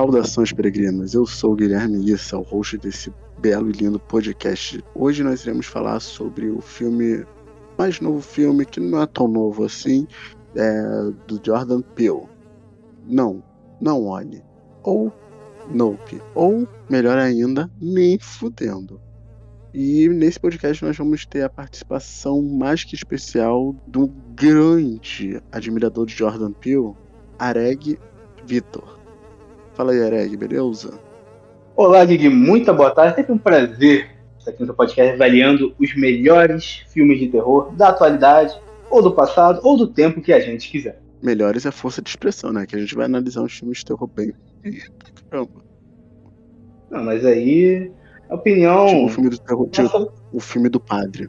Saudações peregrinos, eu sou Guilherme Issa, o host desse belo e lindo podcast. Hoje nós iremos falar sobre o filme, mais novo filme, que não é tão novo assim, é, do Jordan Peele. Não, não olhe. Ou Nope. Ou, melhor ainda, nem fudendo. E nesse podcast nós vamos ter a participação mais que especial do grande admirador de Jordan Peele, Areg Vitor. Fala aí, Areg, beleza? Olá, Gui, muita boa tarde. É sempre um prazer estar aqui no seu podcast avaliando os melhores filmes de terror da atualidade, ou do passado, ou do tempo que a gente quiser. Melhores é força de expressão, né? Que a gente vai analisar uns filmes de terror bem. Caramba. Não, mas aí. A opinião. Tipo o filme do terror, tipo, o filme do padre.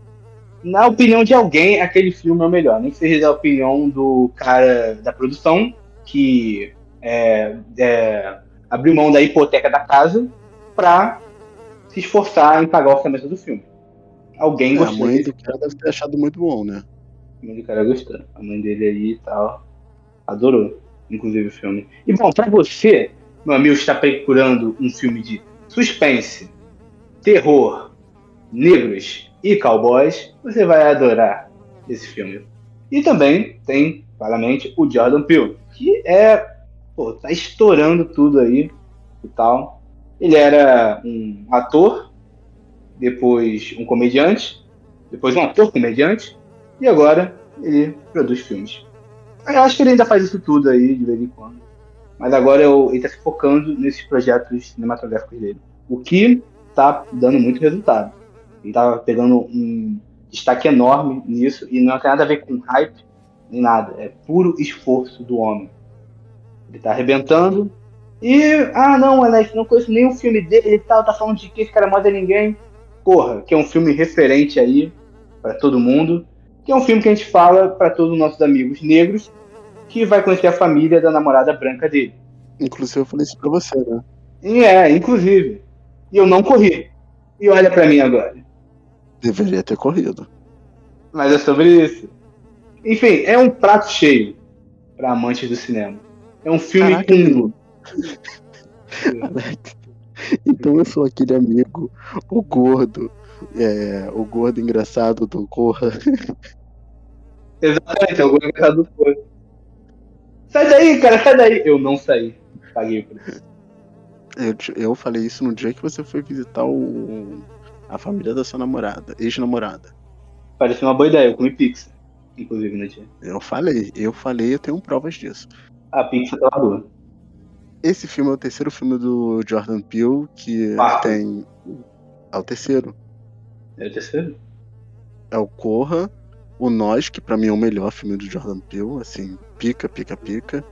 Na opinião de alguém, aquele filme é o melhor. Nem que seja a opinião do cara da produção, que é, é, abriu mão da hipoteca da casa pra se esforçar em pagar o orçamento do filme. Alguém É, a gostou. mãe desse do cara deve ter achado muito bom, né? A mãe do cara gostou. A mãe dele aí e tal. Adorou, inclusive, o filme. E bom, pra você, meu amigo, está procurando um filme de suspense, terror, negros e cowboys, você vai adorar esse filme. E também tem, claramente, o Jordan Peele, que é. Pô, tá estourando tudo aí e tal. Ele era um ator, depois um comediante, depois um ator comediante, e agora ele produz filmes. Eu acho que ele ainda faz isso tudo aí, de vez em quando. Mas agora eu, ele tá se focando nesses projetos cinematográficos dele. O que tá dando muito resultado. Ele tá pegando um destaque enorme nisso e não tem nada a ver com hype nem nada. É puro esforço do homem. Ele tá arrebentando. E, ah não, Alex, não conheço nenhum filme dele e tal, tá falando de que esse cara manda ninguém. Porra, que é um filme referente aí para todo mundo que é um filme que a gente fala para todos os nossos amigos negros, que vai conhecer a família da namorada branca dele. Inclusive eu falei isso pra você, né? E é, inclusive. E eu não corri. E olha para mim agora. Deveria ter corrido. Mas é sobre isso. Enfim, é um prato cheio para amantes do cinema. É um filme Caraca, com. Então eu sou aquele amigo, o gordo, é, o gordo engraçado do Corra. Exatamente, é o engraçado do corpo. Sai daí, cara, sai daí. Eu não saí. Paguei por isso. Eu, eu falei isso no dia que você foi visitar o, a família da sua namorada, ex-namorada. Parece uma boa ideia, eu comi pizza. Inclusive no dia. Eu falei, eu falei, eu tenho provas disso. A pizza tava boa. Esse filme é o terceiro filme do Jordan Peele, que Quarto. tem. É o terceiro. É o terceiro? É o Corra, o Nós, que pra mim é o melhor filme do Jordan Peele, assim, pica, pica, pica.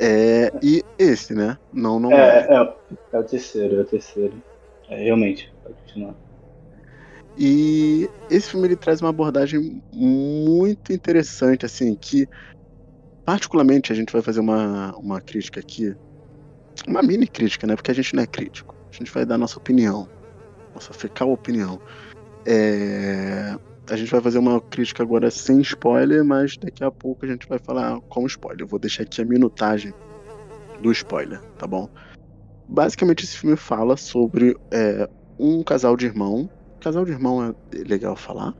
É, e esse, né? Não, não é. É, é, é o terceiro, é o terceiro. É, realmente, pode continuar. E esse filme ele traz uma abordagem muito interessante, assim, que particularmente a gente vai fazer uma, uma crítica aqui, uma mini crítica, né? Porque a gente não é crítico, a gente vai dar nossa opinião, nossa fecal opinião. É, a gente vai fazer uma crítica agora sem spoiler, mas daqui a pouco a gente vai falar com spoiler. Eu vou deixar aqui a minutagem do spoiler, tá bom? Basicamente esse filme fala sobre é, um casal de irmão. Casal de irmão é legal falar,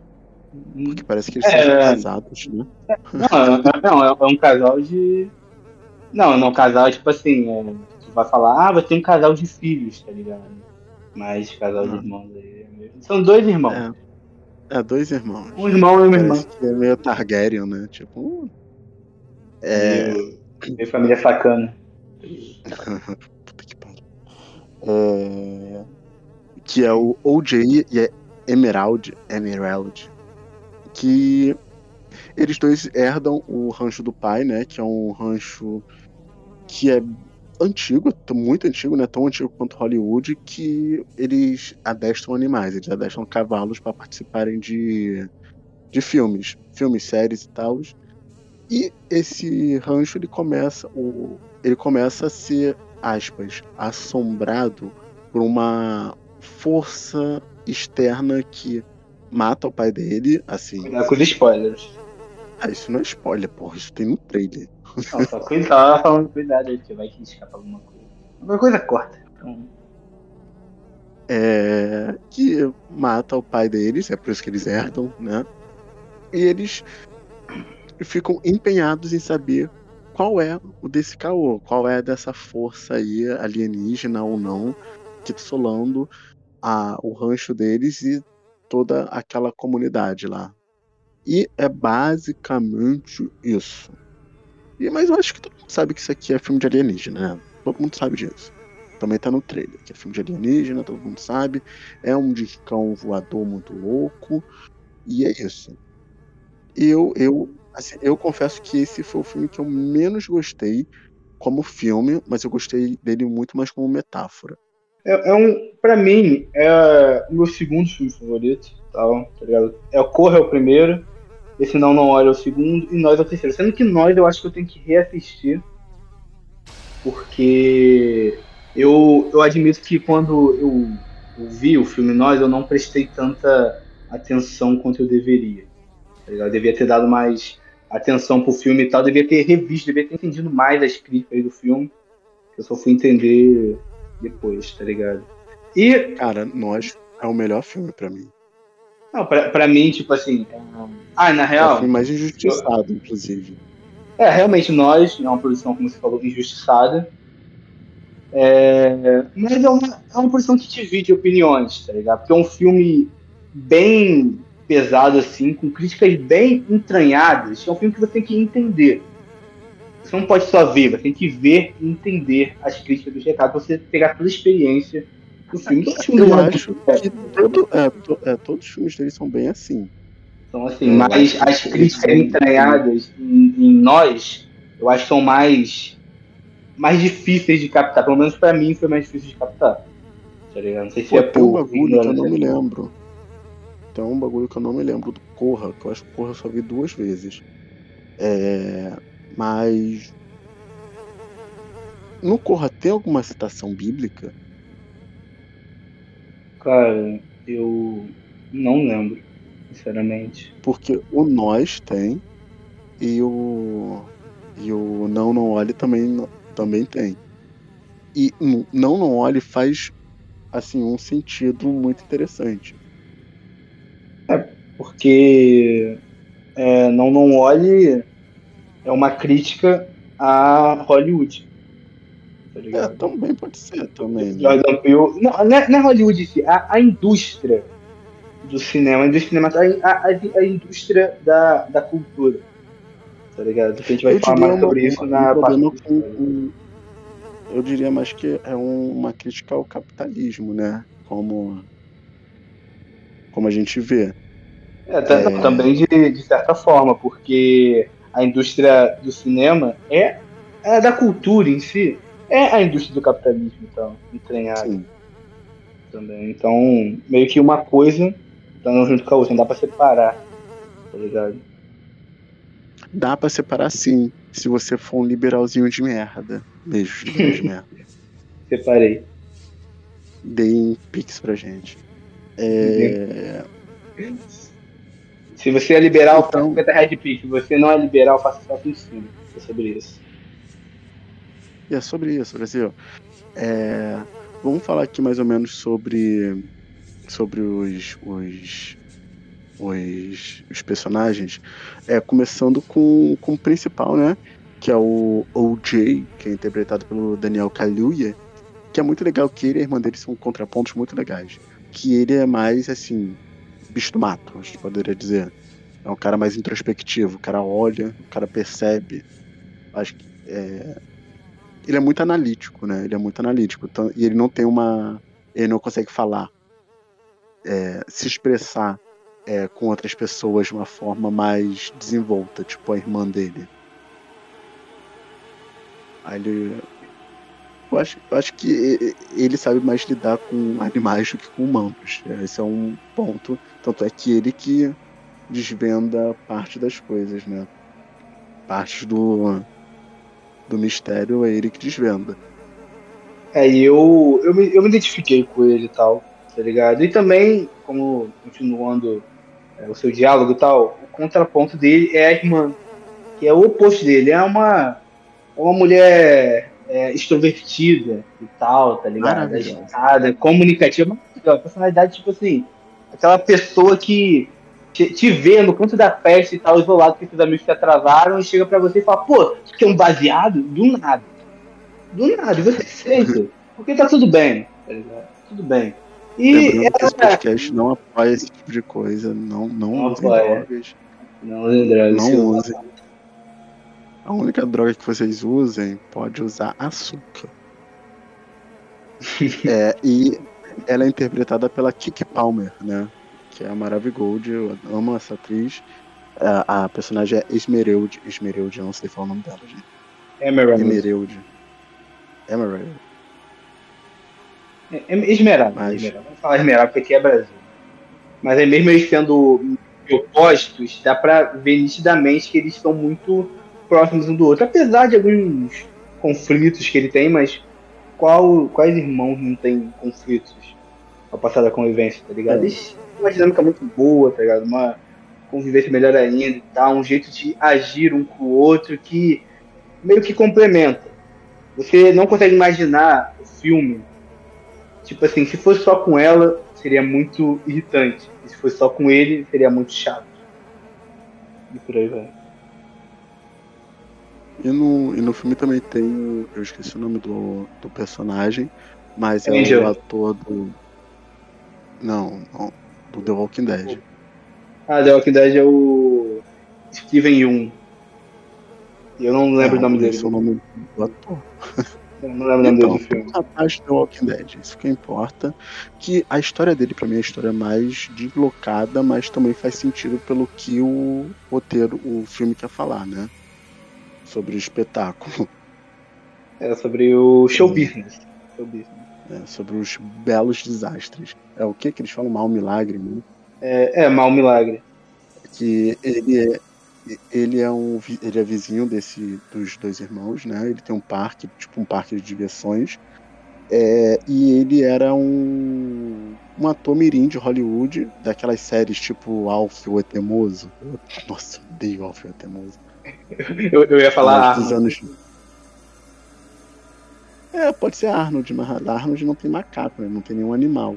porque parece que eles É. são casados, né? Não, é- não, é, é um casal de. Não, não, casal, tipo assim, é, tu vai falar, ah, vai ter um casal de filhos, tá ligado? Mas casal de Ah. irmãos aí. é. São dois irmãos. É. É, dois irmãos. Um irmão e uma irmã. Que é meio Targaryen, né? Tipo. uh, É. Meio- família sacana. Puta que pariu. É, Que é o OJ e a Emerald, Emerald. Que eles dois herdam o rancho do pai, né? Que é um rancho que é antigo, muito antigo, né? Tão antigo quanto Hollywood, que eles adestram animais, eles adestram cavalos para participarem de, de filmes, filmes, séries e tal. E esse rancho ele começa, o, ele começa a ser, aspas, assombrado por uma força externa que mata o pai dele, assim. Cuidado com os spoilers. Ah, isso não é spoiler, porra, isso tem no trailer. Não, só cuidado, cuidado que vai que escapa alguma coisa. Uma coisa corta. Então... É, que mata o pai deles, é por isso que eles herdam, né? E eles ficam empenhados em saber qual é o desse caô, qual é dessa força aí alienígena ou não que tá solando a, o rancho deles e toda aquela comunidade lá. E é basicamente isso. E, mas eu acho que todo mundo sabe que isso aqui é filme de alienígena, né? Todo mundo sabe disso. Também tá no trailer, que é filme de alienígena, todo mundo sabe. É um discão voador muito louco. E é isso. Eu, eu, assim, eu confesso que esse foi o filme que eu menos gostei como filme, mas eu gostei dele muito mais como metáfora. É, é um, pra mim, é o meu segundo filme favorito, tal, tá ligado? É o Corra é o primeiro, esse Não Não Olha é o segundo, e Nós é o terceiro. Sendo que Nós eu acho que eu tenho que reassistir, porque eu, eu admito que quando eu, eu vi o filme Nós, eu não prestei tanta atenção quanto eu deveria. Tá eu devia ter dado mais atenção pro filme e tal, devia ter revisto, devia ter entendido mais as críticas do filme. Eu só fui entender depois, tá ligado? E. Cara, Nós é o melhor filme para mim. Não, pra, pra mim, tipo assim. Ah, na real. É o filme mais injustiçado, eu... inclusive. É, realmente, Nós é uma produção, como você falou, injustiçada. É... Mas é uma, é uma produção que divide opiniões, tá ligado? Porque é um filme bem pesado, assim, com críticas bem entranhadas. É um filme que você tem que entender. Você não pode só ver, você tem que ver e entender as críticas dos recados, você pegar toda a experiência do filme. Eu acho que todo, é, to, é, todos os filmes dele são bem assim. Então, assim, mas as críticas entranhadas em, em, nós, eu acho que são mais, mais difíceis de captar. Pelo menos pra mim foi mais difícil de captar. Tá ligado? Não sei se Pô, é por. um bagulho que eu não me lembro. Tem um bagulho que eu não me lembro do Corra, que eu acho que Corra eu só vi duas vezes. É, mas. No Corra tem alguma citação bíblica? Cara, eu não lembro, sinceramente. Porque o Nós tem e o. E o Não Não Olhe também, também tem. E Não Não Olhe faz assim um sentido muito interessante. É, porque é, Não Não Olhe é uma crítica a Hollywood. Tá é, também pode ser, também. Né? Jordan Peele. Não, não é, não é Hollywood, a, a indústria do cinema, a indústria cinematográfica, a, a, a, indústria da, da cultura. Tá ligado? A gente vai eu falar mais sobre isso na parte. Com, eu diria mais que é um, uma crítica ao capitalismo, né? Como, como a gente vê. É, é... também de, de certa forma, porque a indústria do cinema é, é da cultura em si, é a indústria do capitalismo, então, entranhado. Também. Então, meio que uma coisa tá junto com a outra, não dá pra separar, tá ligado? Dá pra separar sim, se você for um liberalzinho de merda. Beijo, liberal de merda. Separei. Deem pix pra gente. É... Se você é liberal, então, 50 reais de pix. Se você não é liberal, faça só em cima. É sobre isso. E é sobre isso, Brasil. É, vamos falar aqui mais ou menos sobre, sobre os, os, os, os personagens. É, começando com, com o principal, né? Que é o OJ, que é interpretado pelo Daniel Kaluuya. Que é muito legal que ele e a irmã dele são contrapontos muito legais. Que ele é mais, assim, bicho do mato, a gente poderia dizer. É um cara mais introspectivo, o cara olha, o cara percebe. Acho que é... ele é muito analítico, né? Ele é muito analítico. Então, e ele não tem uma. Ele não consegue falar, é, se expressar é, com outras pessoas de uma forma mais desenvolta, tipo a irmã dele. Aí ele. Eu acho, eu acho que ele sabe mais lidar com animais do que com humanos. Esse é um ponto tanto é que ele que desvenda parte das coisas, né? Parte do, do mistério é ele que desvenda. É, e eu, eu, me, eu me identifiquei com ele e tal, tá ligado? E também, como continuando é, o seu diálogo e tal, o contraponto dele é a irmã, que é o oposto dele. É uma, é uma mulher é, extrovertida e tal, tá ligado? Maravilhosa. Agitada, comunicativa, maravilhosa. Personalidade, tipo assim, aquela pessoa que te, te vê no canto da festa e tal, isolado, porque seus amigos se atrasaram, e chega pra você e fala, pô, tu quer um baseado? Do nada. Do nada, e você sente. Porque tá tudo bem, tá ligado? Tudo bem. E Lembrando que esse ela, podcast não apoia esse tipo de coisa. Não, não, Não usem drogas. Não, André, Não usem. A única droga que vocês usem pode usar açúcar. é, e ela é interpretada pela Kiki Palmer, né? Que é a Maravigold. Eu amo essa atriz. A, a personagem é Esmeralda. Esmeralda, não sei falar o nome dela, gente. Emerald. Emerald. Emerald. É- é Esmeralda. Mas- Esmeralda. Vamos falar Esmeralda, porque aqui é Brasil. Mas aí mesmo eles sendo opostos, dá pra ver nitidamente que eles estão muito próximos um do outro. Apesar de alguns conflitos que ele tem, mas qual, quais irmãos não tem conflitos ao passar da convivência, tá ligado? É. Uma dinâmica muito boa, tá ligado? Uma convivência melhor ainda e tal, um jeito de agir um com o outro que meio que complementa. Você não consegue imaginar o filme Tipo assim, se fosse só com ela, seria muito irritante. E se fosse só com ele, seria muito chato. E por aí vai. E no, e no filme também tem. Eu esqueci o nome do, do personagem, mas é Angel. o ator do. Não, não. Do The Walking Dead. Ah, The Walking Dead é o Steven Yeun. E Eu não lembro o nome dele. Esse é o nome do ator. Eu não lembro o nome Então, dele do filme. rapaz do The Walking Dead, isso que importa. Que a história dele, pra mim, é a história mais deslocada, mas também faz sentido pelo que o roteiro, o filme quer falar, né? Sobre o espetáculo, É sobre o show business. Show business. né? sobre os belos desastres. É o que que eles falam? Mal milagre, né? É, é Mal Milagre. que ele é ele é um ele é vizinho desse dos dois irmãos, né? Ele tem um parque, tipo um parque de diversões. É, e ele era um um ator mirim de Hollywood, daquelas séries tipo Alf o Etemoso. Eu- Nossa, odeio Alf o Etemoso. Eu, eu ia falar. dos anos. É, pode ser Arnold, mas Arnold não tem macaco, né? não tem nenhum animal.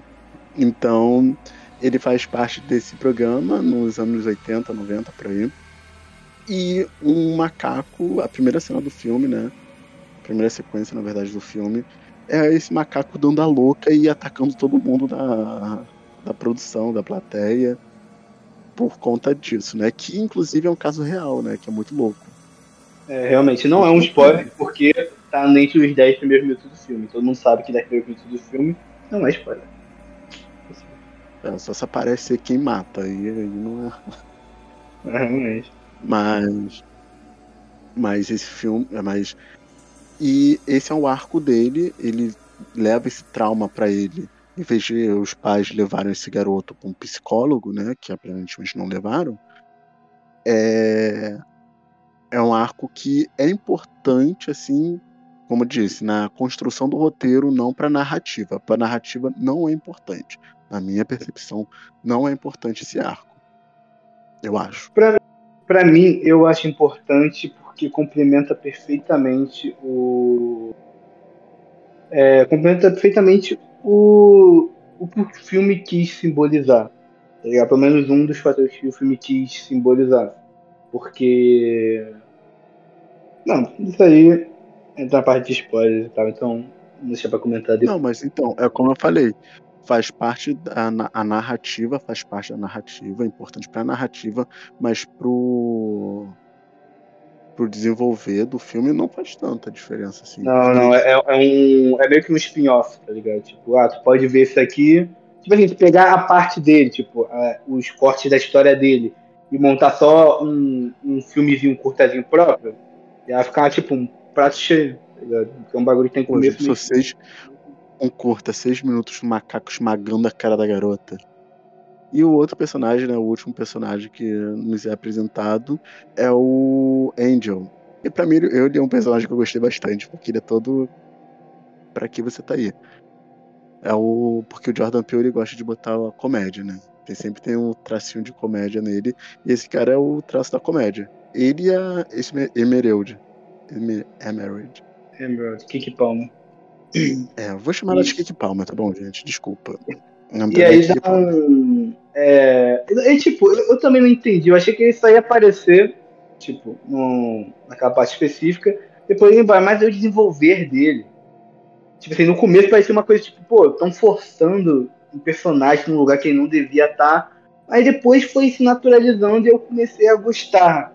Então, ele faz parte desse programa nos anos 80, 90, por aí. E um macaco, a primeira cena do filme, né? A primeira sequência, na verdade, do filme, é esse macaco dando a louca e atacando todo mundo da, da produção, da plateia, por conta disso, né? Que inclusive é um caso real, né? Que é muito louco. É, realmente, não é um spoiler, porque tá entre os 10 primeiros minutos do filme. Todo mundo sabe que 10 primeiros minutos do filme não é spoiler. É, só se aparece quem mata, e aí não é. É, realmente. Mas. Mas esse filme. é, Mas. E esse é o arco dele, ele leva esse trauma pra ele. Em vez de os pais levarem esse garoto pra um psicólogo, né? Que aparentemente não levaram. É. É um arco que é importante, assim, como eu disse, na construção do roteiro, não pra narrativa. Pra narrativa não é importante. Na minha percepção, não é importante esse arco. Eu acho. Pra mim, eu acho importante porque complementa perfeitamente o. É, complementa perfeitamente o, o que o filme quis simbolizar. Tá? Pelo menos um dos fatores que o filme quis simbolizar. Porque. Não, isso aí entra na parte de spoilers e tal, então deixa pra comentar depois. Não, mas então, é como eu falei, faz parte da a narrativa, faz parte da narrativa, é importante pra narrativa, mas pro pro desenvolver do filme não faz tanta diferença assim. Não, não, é, é um. É meio que um spin-off, tá ligado? Tipo, ah, tu pode ver isso aqui. Tipo assim, tu pegar a parte dele, tipo, ah, os cortes da história dele e montar só um, um filmezinho, um curtazinho próprio, ia ficar tipo um prato cheio, tá ligado? Porque é um bagulho que tem começo. só seis, um curta, seis minutos do macaco esmagando a cara da garota. E o outro personagem, né, o último personagem que nos é apresentado é o Angel. E pra mim, ele é um personagem que eu gostei bastante, porque ele é todo. Pra que você tá aí? É o. Porque o Jordan Peele ele gosta de botar a comédia, né? Tem, sempre tem um tracinho de comédia nele. E esse cara é o traço da comédia. Ele a esse Emerald. Emer- Emerald. Emerald, Kiki Palmer. É, eu vou chamar ela de Kiki Palmer, tá bom, gente? Desculpa. E é aí dá Palmer. um. É, e, tipo, eu, eu também não entendi. Eu achei que ele só ia aparecer, tipo, num, naquela parte específica. Depois ele vai mais o desenvolver dele. Tipo assim, no começo parecia uma coisa tipo, pô, estão forçando um personagem num lugar que ele não devia estar. Aí depois foi se naturalizando e eu comecei a gostar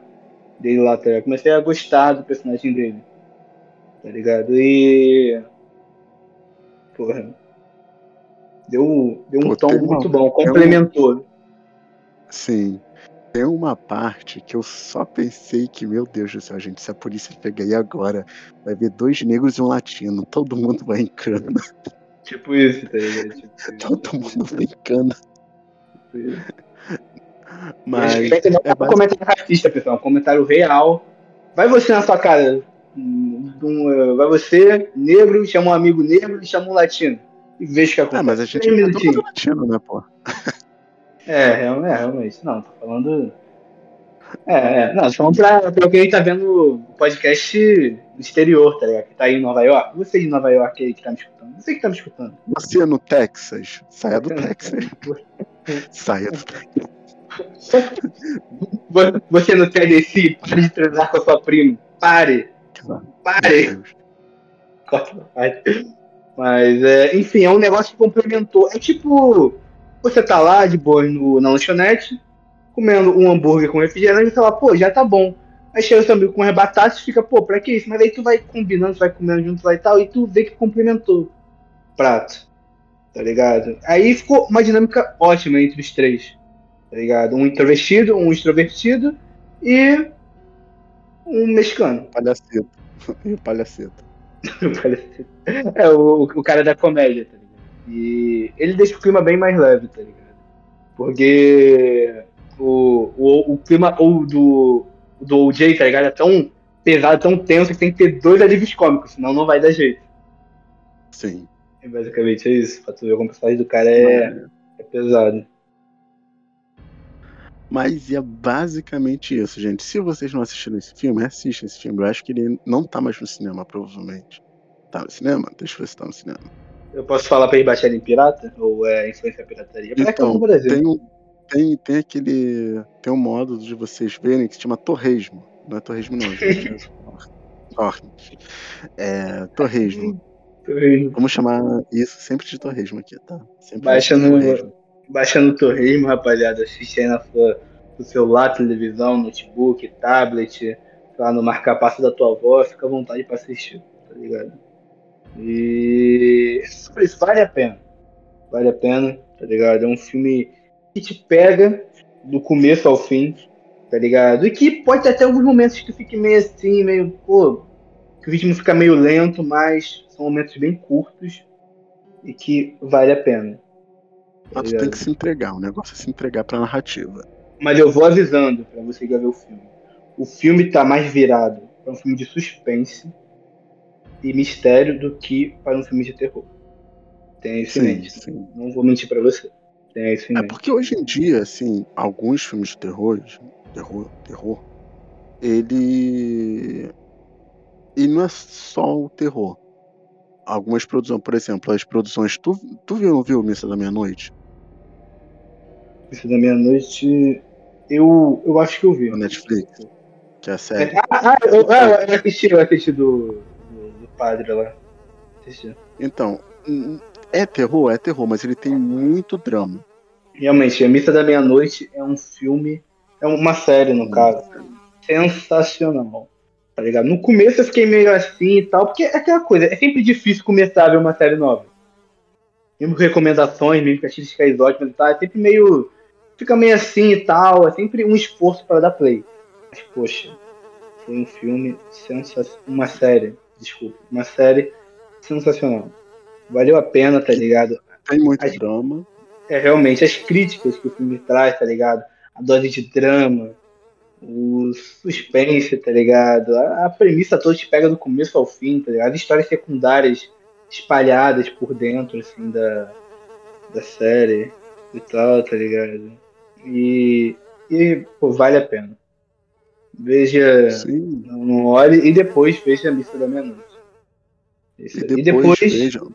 dele lá, tá ligado? Comecei a gostar do personagem dele. Tá ligado? E. Porra. Deu, deu um Pô, tom tem uma- muito bom, um- complementou. Sim. Tem uma parte que eu só pensei que, meu Deus do céu, gente, se a polícia pegar aí agora, vai ver dois negros e um latino, todo mundo vai em cana, Tipo isso, tá ligado? Tipo todo mundo vai em cana. Tipo isso. Mas Respeita, não é é um comentário racista, pessoal. É um comentário real. Vai você na sua cara. hum, um, vai você, negro, chama um amigo negro e chama um latino. E veja o que acontece. Ah, mas a gente é todo mundo latino, né, pô? É, real- é, realmente. Não, tô falando. É, é. Não, tô falando pra, pra quem tá vendo o podcast no exterior, tá ligado? Que tá aí em Nova York. Você de Nova York aí que tá me escutando. Você que tá me escutando. Você no Texas, saia do Texas. Saia do Texas. Vo- Você no Tennessee, pare de transar com a sua prima. Pare. Pare. Corta parte. Mas, é, enfim, é um negócio que complementou. É tipo, você tá lá de boa no, na lanchonete, comendo um hambúrguer com refrigerante e fala, pô, já tá bom. Aí chega seu amigo com as batatas e fica, pô, pra que isso? Mas aí tu vai combinando, tu vai comendo junto lá e tal, e tu vê que complementou o prato. Tá ligado? Aí ficou uma dinâmica ótima entre os três. Tá ligado? Um introvertido, um extrovertido e um mexicano. Palhaceto. E o palhaceto. É, o, o cara da comédia, tá ligado? E ele deixa o clima bem mais leve, tá ligado? Porque o, o, o clima ou do, do OJ, tá ligado? É tão pesado, tão tenso que tem que ter dois alívios cômicos, senão não vai dar jeito. Sim. E basicamente é isso. Pra tu ver como o personagem do cara é, é pesado. Mas é basicamente isso, gente. Se vocês não assistiram esse filme, assistam esse filme. Eu acho que ele não tá mais no cinema, provavelmente. Tá no cinema? Deixa eu ver se tá no cinema. Eu posso falar pra ele baixar em pirata? Ou é influência pirataria? Que tá Então, no Brasil. tem, um- tem, tem aquele. Tem um modo de vocês verem que se chama Torresmo. Não é Torresmo, não, gente. É. É. Torresmo. Vamos chamar isso sempre de Torresmo aqui, tá? Sempre Baixa no- Torresmo. Baixa no Torresmo, rapaziada. Assiste aí na sua, no celular, televisão, notebook, tablet, lá no marca-passo da tua avó, fica à vontade pra assistir, tá ligado? E por isso vale a pena. Vale a pena, tá ligado? É um filme que te pega do começo ao fim, tá ligado? E que pode ter até alguns momentos que fique meio assim, meio, pô, que o ritmo fica meio lento, mas são momentos bem curtos e que vale a pena. Mas tu tem que se entregar, o negócio é se entregar pra narrativa. Mas eu vou avisando pra você que vai ver o filme. O filme tá mais virado para um filme de suspense e mistério do que para um filme de terror. Tenha isso Sim, mente. sim. Não vou mentir pra você. Tenha isso É porque hoje em dia, assim, alguns filmes de terror, terror, terror, ele. E não é só o terror. Algumas produções, por exemplo, as produções. Tu, tu viu, viu Missa da Meia-Noite? Isso da meia-noite. Eu, eu acho que eu vi. Na Netflix? Que é a série. Ah, ah, eu, ah, eu assisti, eu assisti do, do, do padre lá. Assisti. Então, hum, é terror, é terror, mas ele tem muito drama. Realmente, A Missa da Meia-Noite é um filme. É uma série, no caso. sensacional. Tá ligado? No começo eu fiquei meio assim e tal, porque é aquela coisa, é sempre difícil começar a ver uma série nova. Mesmo com recomendações, mesmo com críticas ótimas e tal, é sempre meio. Fica meio assim e tal, é sempre um esforço para dar play. Mas, poxa, foi um filme sensacional. Uma série, desculpa, uma série sensacional. Valeu a pena, tá ligado? Tem muito As- drama. É realmente as críticas que o filme traz, tá ligado? A dose de drama, o suspense, tá ligado? A, a premissa toda te pega do começo ao fim, tá ligado? As histórias secundárias espalhadas por dentro, assim, da, da série e tal, tá ligado? E, e pô, vale a pena. Veja, Sim. não olhe e depois veja a missa da meia-noite. E E depois, depois. vejam,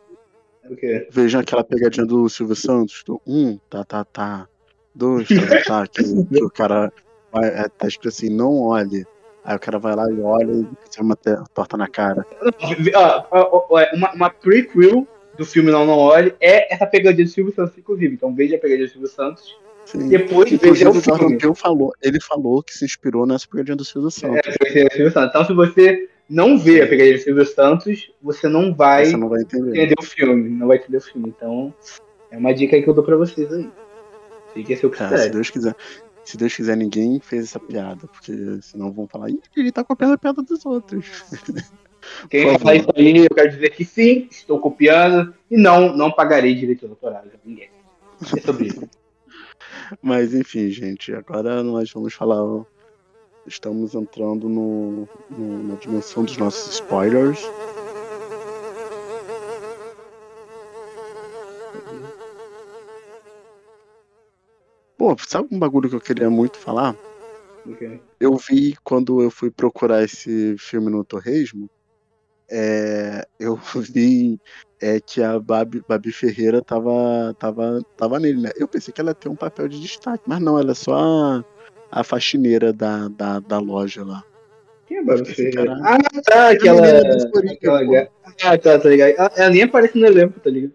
quê? vejam aquela pegadinha do Silvio Santos, do um, tá, tá, tá, dois, tá, tá, tá, que, que o cara vai, é, tá escrito assim, não olhe. Aí o cara vai lá e olha e tem uma torta na cara. É uma, uma prequel do filme Não Não Olhe é essa pegadinha do Silvio Santos, inclusive. Então veja a pegadinha do Silvio Santos. Sim. Depois Inclusive veja o Jordan filme. Falou, ele falou que se inspirou nessa pegadinha do Silvio É, Santos. pegadinha do Silvio Santos. Então, se você não vê a pegadinha do Silvio Santos, você não vai Você não vai entender. entender o filme. Não vai entender o filme. Então, é uma dica que eu dou pra vocês aí. Fique seu Cara, se. Deus quiser. Se Deus quiser, ninguém fez essa piada, porque senão vão falar, Ih, ele tá copiando a piada dos outros. Quem falar isso aí, eu quero dizer que sim, estou copiando e não, não pagarei direitos autorais a ninguém. É sobre isso. Mas enfim, gente, agora nós vamos falar. Estamos entrando no, no- na dimensão dos nossos spoilers. Pô, sabe um bagulho que eu queria muito falar? Ok. Eu vi quando eu fui procurar esse filme no Torresmo, é, eu vi é, que a Babi, Babi Ferreira tava, tava, tava nele, né? Eu pensei que ela ter um papel de destaque, mas não, ela é só a, a faxineira da, da, da loja lá. Quem é Babi Ferreira? Ah, tá, aquela. Coringa, aquela Ah, tá, tá ligado. Ela, ela nem aparece no elenco, tá ligado?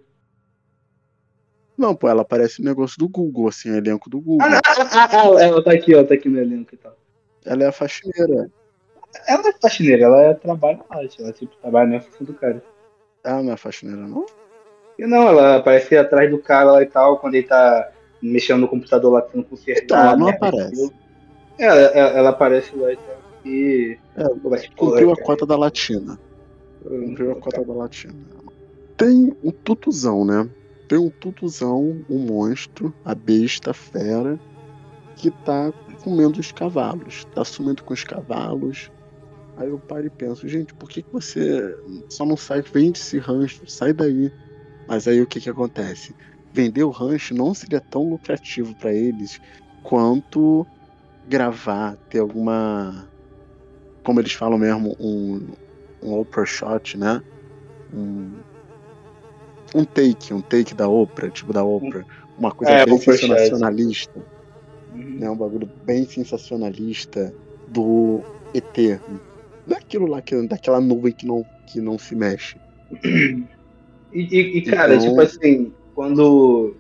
Não, pô, ela aparece no negócio do Google, assim, o elenco do Google. Ah, não, ah, ah, ah, ela tá aqui, ó, tá aqui no elenco e tal. Ela é a faxineira. Ela é faxineira, ela trabalha lá, ela tipo, trabalha na função do cara. Ela não é faxineira, não? E não, ela aparece atrás do cara lá e tal, quando ele tá mexendo no computador lá tentando consertar. Então, ela não aparece. É, Ela, ela, ela aparece lá e tal. E. É, Cumpriu a cara, cota da latina. Cumpriu a cota da latina. Tem um tutuzão, né? Tem um tutuzão, um monstro, a besta, a fera, que tá comendo os cavalos. Tá sumindo com os cavalos. Aí eu paro e penso, gente, por que, que você só não sai, vende esse rancho, sai daí. Mas aí o que que acontece? Vender o rancho não seria tão lucrativo para eles quanto gravar, ter alguma, como eles falam mesmo, um, um Oprah shot, né? Um, um take, um take da Oprah, tipo da Oprah. Uma coisa É, bem sensacionalista, Uhum. né? Um bagulho bem sensacionalista do ET. Daquilo lá, que, daquela nuvem que não, que não se mexe. E, e- e, cara, Então- tipo assim, quando.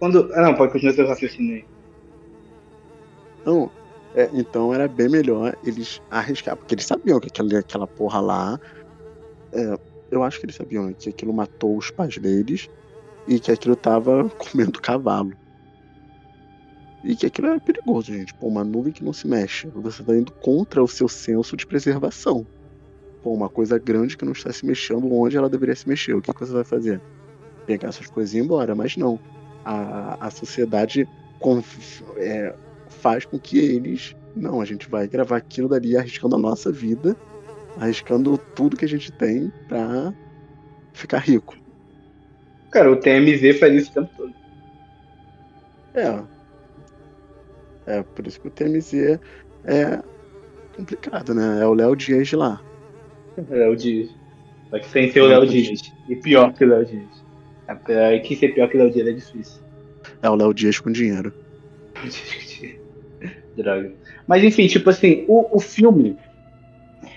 Quando. Ah, não, pode continuar seu raciocínio aí. Não, é, então era bem melhor eles arriscar, porque eles sabiam que aquela, aquela porra lá. é, eu acho que eles sabiam né, que aquilo matou os pais deles e que aquilo tava comendo cavalo. E que aquilo era perigoso, gente. Pô, uma nuvem que não se mexe. Você tá indo contra o seu senso de preservação. Pô, uma coisa grande que não está se mexendo onde ela deveria se mexer. O que, que você vai fazer? Pegar essas coisas e ir embora. Mas não. A, a sociedade é, faz com que eles. Não, a gente vai gravar aquilo dali arriscando a nossa vida, arriscando tudo que a gente tem pra ficar rico. Cara, o TMZ faz isso o tempo todo. É. É, por isso que o TMZ é complicado, né? É o Léo Dias de lá. Léo Dias. Só que sem ser o Léo Dias. E pior que o Léo Dias. É que ser pior que o Léo Dias é difícil. É o Léo Dias com dinheiro. Droga. Mas enfim, tipo assim, o, o filme,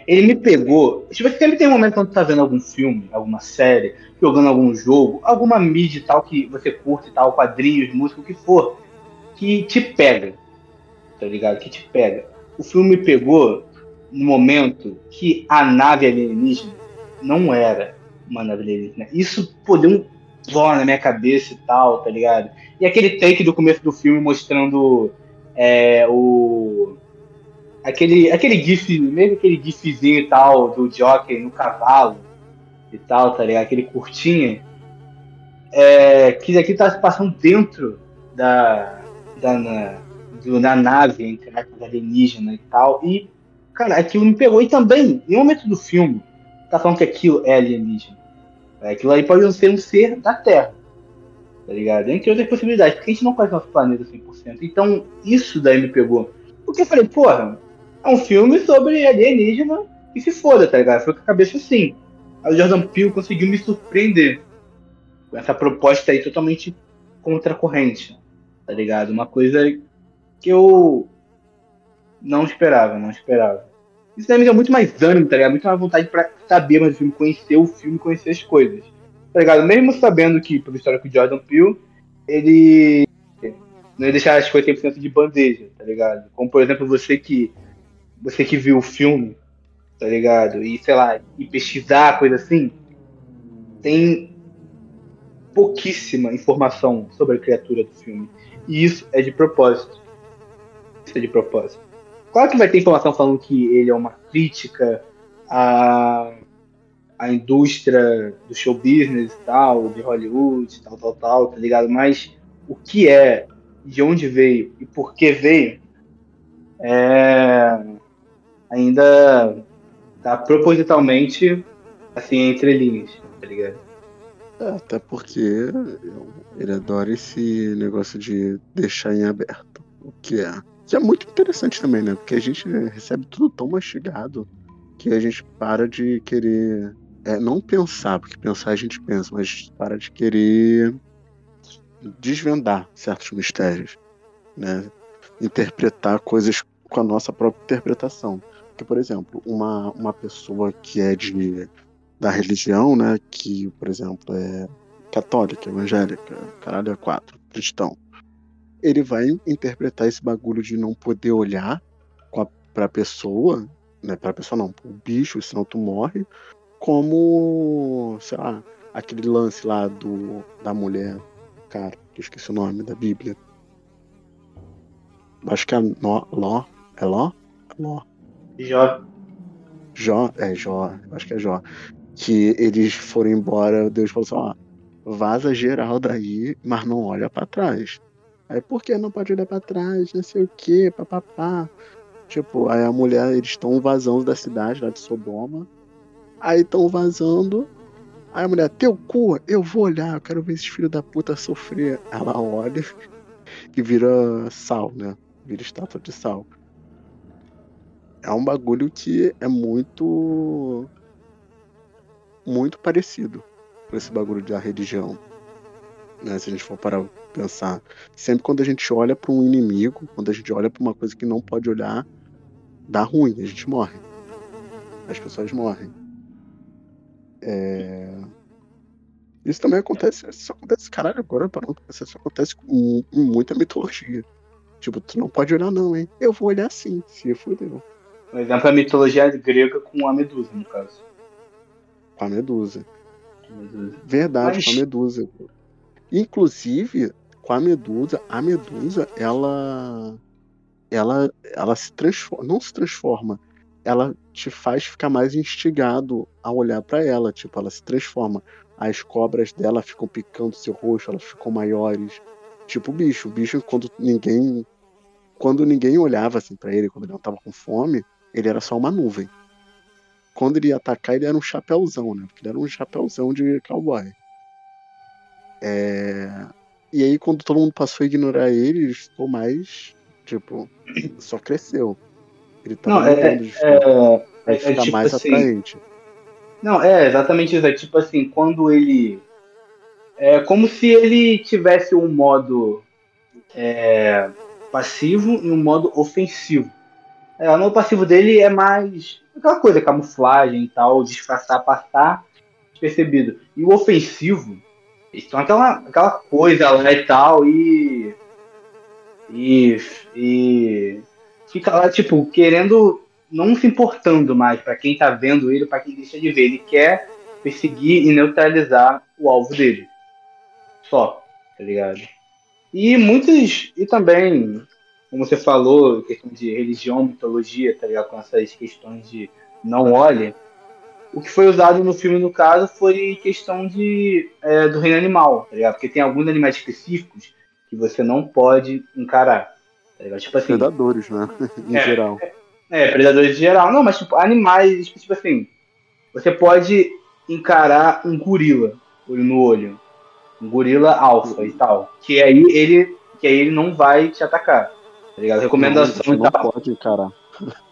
ele me pegou. Tipo, sempre tem um momento quando tu tá vendo algum filme, alguma série, jogando algum jogo, alguma mídia e tal que você curte e tal, quadrinhos, música, o que for, que te pega. Tá ligado? Que te pega. O filme me pegou no momento que a nave alienígena não era uma nave alienígena. Isso pô, deu um nó na minha cabeça e tal, tá ligado? E aquele take do começo do filme mostrando é, o. Aquele, aquele gif, mesmo aquele gifzinho e tal, do jockey no cavalo e tal, tá ligado? Aquele curtinha. É, que aqui tá passando dentro da, da, na, da nave, entre aspas, alienígena e tal. E, cara, aquilo me pegou. E também, em um momento do filme, tá falando que aquilo é alienígena. Aquilo aí pode ser um ser da Terra tá ligado? Entre outras possibilidades, porque a gente não conhece nosso planeta 100%. Então, isso daí me pegou. Porque eu falei, porra, é um filme sobre alienígena e se foda, tá ligado? Foi com a cabeça assim. Aí o Jordan Peele conseguiu me surpreender com essa proposta aí totalmente contracorrente, tá ligado? Uma coisa que eu não esperava, não esperava. Isso me deu muito mais ânimo, tá ligado? Muito mais vontade pra saber mais o filme, conhecer o filme, conhecer as coisas. Tá ligado? Mesmo sabendo que, pela história com o Jordan Peele, ele não ia deixar as coisas 100% de bandeja, tá ligado? Como, por exemplo, você que você que viu o filme, tá ligado? E, sei lá, e pesquisar, coisa assim, tem pouquíssima informação sobre a criatura do filme. E isso é de propósito. De propósito. Claro que vai ter informação falando que ele é uma crítica à, à indústria do show business e tal, de Hollywood, tal, tal, tal, tá ligado? Mas o que é, de onde veio e por que veio, é ainda tá propositalmente assim entre linhas, tá ligado? É, até porque ele adora esse negócio de deixar em aberto. O que é. Que é muito interessante também, né? Porque a gente recebe tudo tão mastigado que a gente para de querer. É, não pensar, porque pensar a gente pensa, mas para de querer desvendar certos mistérios, né? Interpretar coisas com a nossa própria interpretação. Porque, por exemplo, uma, uma pessoa que é de da religião, né, que, por exemplo, é católica, evangélica, caralho é quatro, cristão, ele vai interpretar esse bagulho de não poder olhar a, pra pessoa, né, pra pessoa não, pro bicho, senão tu morre, como, sei lá, aquele lance lá do, da mulher, cara, que eu esqueci o nome da Bíblia. Acho que é Ló, Ló, é Ló? Ló. Jó. Jó, é Jó, acho que é Jó. Que eles foram embora, Deus falou assim, ó, vaza geral daí, mas não olha para trás. Aí por que não pode olhar para trás, não sei o que, papapá. Tipo, aí a mulher, eles estão vazando da cidade, lá de Sodoma. Aí estão vazando. Aí a mulher, teu cu, eu vou olhar, eu quero ver esses filhos da puta sofrer. Ela olha e vira sal, né? Vira estátua de sal é um bagulho que é muito. muito parecido com esse bagulho da religião. Né? Se a gente for parar pensar. Sempre quando a gente olha para um inimigo, quando a gente olha para uma coisa que não pode olhar, dá ruim, a gente morre. As pessoas morrem. É... Isso também acontece, isso acontece, caralho, agora parando isso acontece com, muita mitologia. Tipo, tu não pode olhar não, hein? Eu vou olhar sim, se fudeu. Um exemplo é a mitologia grega com a Medusa, no caso. Com a Medusa. Medusa. Verdade, Mas... com a Medusa. Inclusive, com a Medusa, a Medusa, ela. Ela, ela se transforma. Não se transforma. Ela te faz ficar mais instigado a olhar para ela. Tipo, ela se transforma. As cobras dela ficam picando seu rosto, elas ficam maiores. Tipo o bicho. O bicho, quando ninguém. Quando ninguém olhava assim para ele, quando ele não tava com fome, ele era só uma nuvem. Quando ele ia atacar, ele era um chapéuzão, né? Porque ele era um chapéuzão de cowboy. É... E aí, quando todo mundo passou a ignorar ele, ele ficou mais. Tipo, só cresceu. Ele tá Não, é, é, é, é, ficar tipo mais assim, atraente. Não, é exatamente isso. É tipo assim, quando ele. É como se ele tivesse um modo é, passivo e um modo ofensivo. É, o passivo dele é mais aquela coisa, camuflagem e tal, disfarçar, passar despercebido. E o ofensivo, estão aquela, aquela coisa lá e tal, e, e. E. Fica lá, tipo, querendo. Não se importando mais para quem tá vendo ele, para quem deixa de ver. Ele quer perseguir e neutralizar o alvo dele. Só, tá ligado? E muitos. E também como você falou, questão de religião, mitologia, tá ligado? Com essas questões de não olhe. O que foi usado no filme, no caso, foi questão de, é, do reino animal, tá ligado? Porque tem alguns animais específicos que você não pode encarar. Tá? Tipo assim, predadores, né? em é, geral. É, é, predadores em geral. Não, mas tipo, animais, tipo assim, você pode encarar um gorila olho no olho. Um gorila alfa e tal. Que aí ele. Que aí ele não vai te atacar. Tá ligado? Recomendação não, não pode encarar.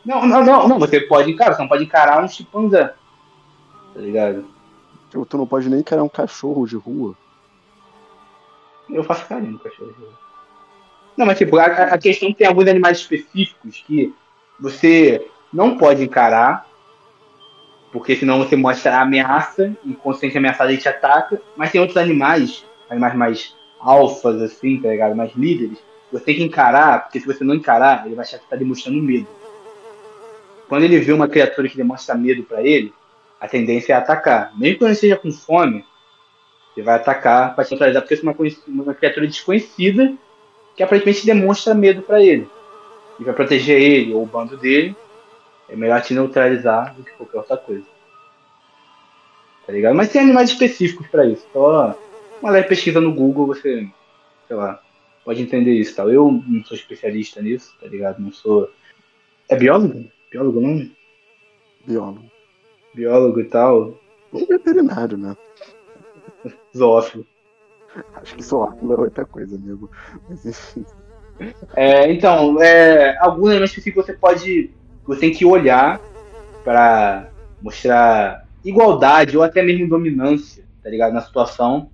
Não, não, não, não, você pode encarar, você não pode encarar um chimpanzé. Tá ligado? Tipo, tu não pode nem criar um cachorro de rua. Eu faço carinho no cachorro de rua. Não, mas tipo, a, a questão é tem alguns animais específicos que você não pode encarar, porque senão você mostra a ameaça e consciente ameaçado ele te ataca, mas tem outros animais, animais mais alfas, assim, tá ligado? Mais líderes, você tem que encarar, porque se você não encarar, ele vai achar que tá demonstrando medo. Quando ele vê uma criatura que demonstra medo para ele, a tendência é atacar. Mesmo quando ele esteja com fome, ele vai atacar para te neutralizar, porque é uma, uma criatura desconhecida que aparentemente demonstra medo para ele. E vai proteger ele ou o bando dele, é melhor te neutralizar do que qualquer outra coisa. Tá ligado? Mas tem animais específicos para isso. Só uma leve pesquisa no Google, você, sei lá, pode entender isso tal. Eu não sou especialista nisso, tá ligado? Não sou. É biólogo? Biólogo o nome? Biólogo. Biólogo e tal. Um veterinário, né? Zoófilo. Acho que zoófilo é outra coisa, amigo. Mas enfim. É, então, é, alguns elementos específicos você pode. Você tem que olhar para mostrar igualdade ou até mesmo dominância, tá ligado? Na situação.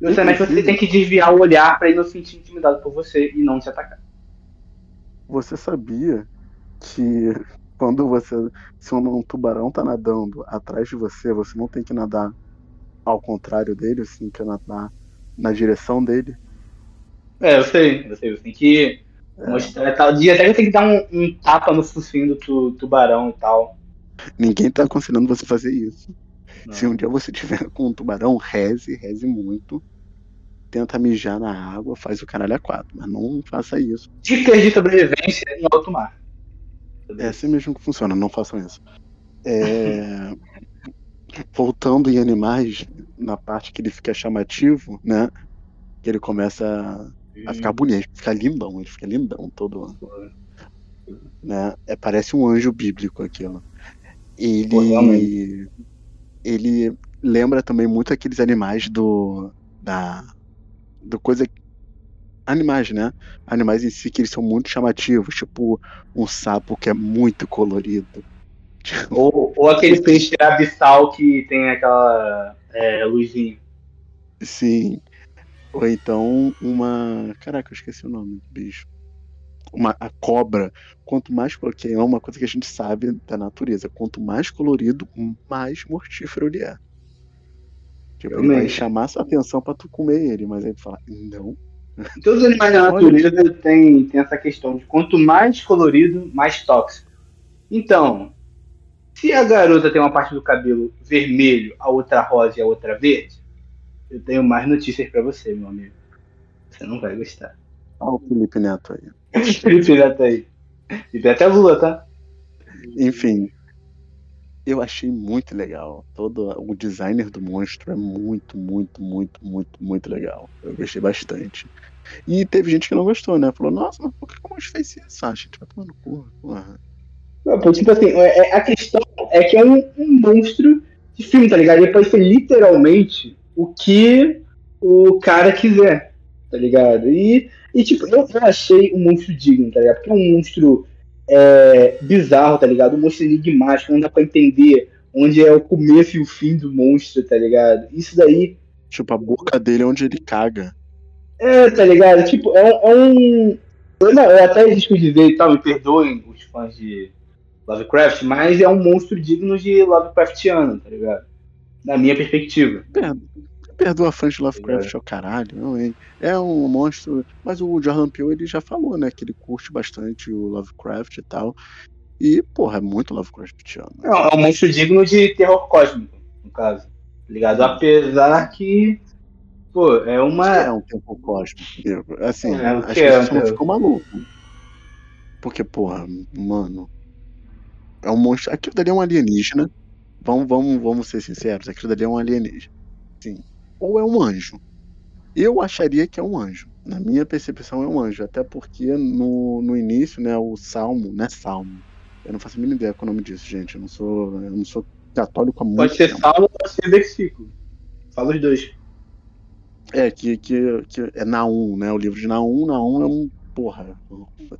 E você, mas você tem que desviar o olhar para ele não se sentir intimidado por você e não te atacar. Você sabia que quando você. Se um tubarão tá nadando atrás de você, você não tem que nadar ao contrário dele, assim, que nadar na direção dele? É, eu sei, eu sei, você tem que é. mostrar tal dia, até tem que dar um, um, tapa no focinho do tu, tubarão e tal. Ninguém tá aconselhando você fazer isso. Não. Se um dia você tiver com um tubarão, reze, reze muito. Tenta mijar na água, faz o caralho a quatro, mas não faça isso. Dicas de sobrevivência em alto mar. É assim mesmo que funciona, não façam isso. É... Voltando em animais, na parte que ele fica chamativo, né? Que ele começa a ficar bonito, fica lindão, ele fica lindão todo. Né? É, parece um anjo bíblico aquilo. Ele. ele lembra também muito aqueles animais do. da. do coisa animais, né? Animais em si que eles são muito chamativos, tipo um sapo que é muito colorido. Ou, ou aquele peixe abissal que tem aquela é, luzinha. Sim. Ou então uma. Caraca, eu esqueci o nome do bicho. Uma, a cobra. Quanto mais. Que é uma coisa que a gente sabe da natureza. Quanto mais colorido, mais mortífero ele é. Tipo, ele vai chamar sua atenção para tu comer ele, mas aí tu fala, não, Todos os animais da natureza têm, têm essa questão de quanto mais colorido, mais tóxico. Então, se a garota tem uma parte do cabelo vermelho, a outra rosa e a outra verde, eu tenho mais notícias para você, meu amigo. Você não vai gostar. Olha o Felipe Neto aí. Felipe Neto aí. E até Lula, tá? Enfim, eu achei muito legal. Todo o designer do monstro é muito, muito, muito, muito, muito legal. Eu gostei bastante. E teve gente que não gostou, né? Falou, nossa, mas por que o monstro fez isso? Ah, gente vai tomar no cu, porra. Não, tipo assim, é, é, a questão é que é um, um monstro de filme, tá ligado? Ele pode ser literalmente o que o cara quiser, tá ligado? E, e tipo, eu achei um monstro digno, tá ligado? Porque é um monstro é, bizarro, tá ligado? Um monstro enigmático, não dá pra entender onde é o começo e o fim do monstro, tá ligado? Isso daí. Tipo, a boca dele é onde ele caga. É, tá ligado? Tipo, é, é um. Eu, não, eu até risco dizer e tal, me perdoem os fãs de Lovecraft, mas é um monstro digno de Lovecraftiano, tá ligado? Na minha perspectiva. Perdoa fãs de Lovecraft é. ao caralho, não, hein? É um monstro. Mas o Jordan Peele ele já falou, né? Que ele curte bastante o Lovecraft e tal. E, porra, é muito Lovecraftiano. É, é um monstro digno de terror cósmico, no caso. Ligado? Apesar que. Pô, é uma. É um terror cósmico. Assim, é, as pessoas é, ficam malucas. Porque, porra, mano. É um monstro. Aquilo dali é um alienígena. Vamos, vamos, vamos ser sinceros, aquilo dali é um alienígena. Sim ou é um anjo. Eu acharia que é um anjo. Na minha percepção é um anjo, até porque no, no início, né, o salmo, né, salmo. Eu não faço a mínima ideia com o nome disso, gente. Eu não sou, eu não sou católico há muito Pode ser tempo. salmo, pode ser versículo. Fala os dois. É, que, que, que é Naum, né? O livro de Naum, Naum é um, porra,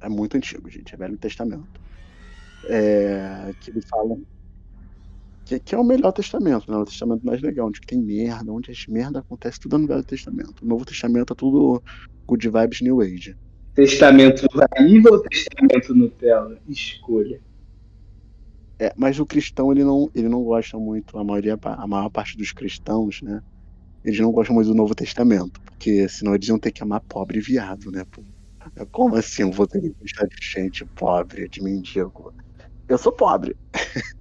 é muito antigo, gente, é Velho Testamento. É, que ele fala Que, que, é o melhor testamento, né? O testamento mais legal, onde tem merda, onde as merda acontece tudo no Velho Testamento. O Novo Testamento é tudo good vibes New Age. Testamento raiz ou testamento Nutella? Escolha. É, mas o cristão ele não, ele não gosta muito, a maioria, a maior parte dos cristãos, né? Eles não gostam muito do Novo Testamento, porque senão eles iam ter que amar pobre e viado, né? Como assim eu vou ter que gostar de gente pobre, de mendigo? Eu sou pobre.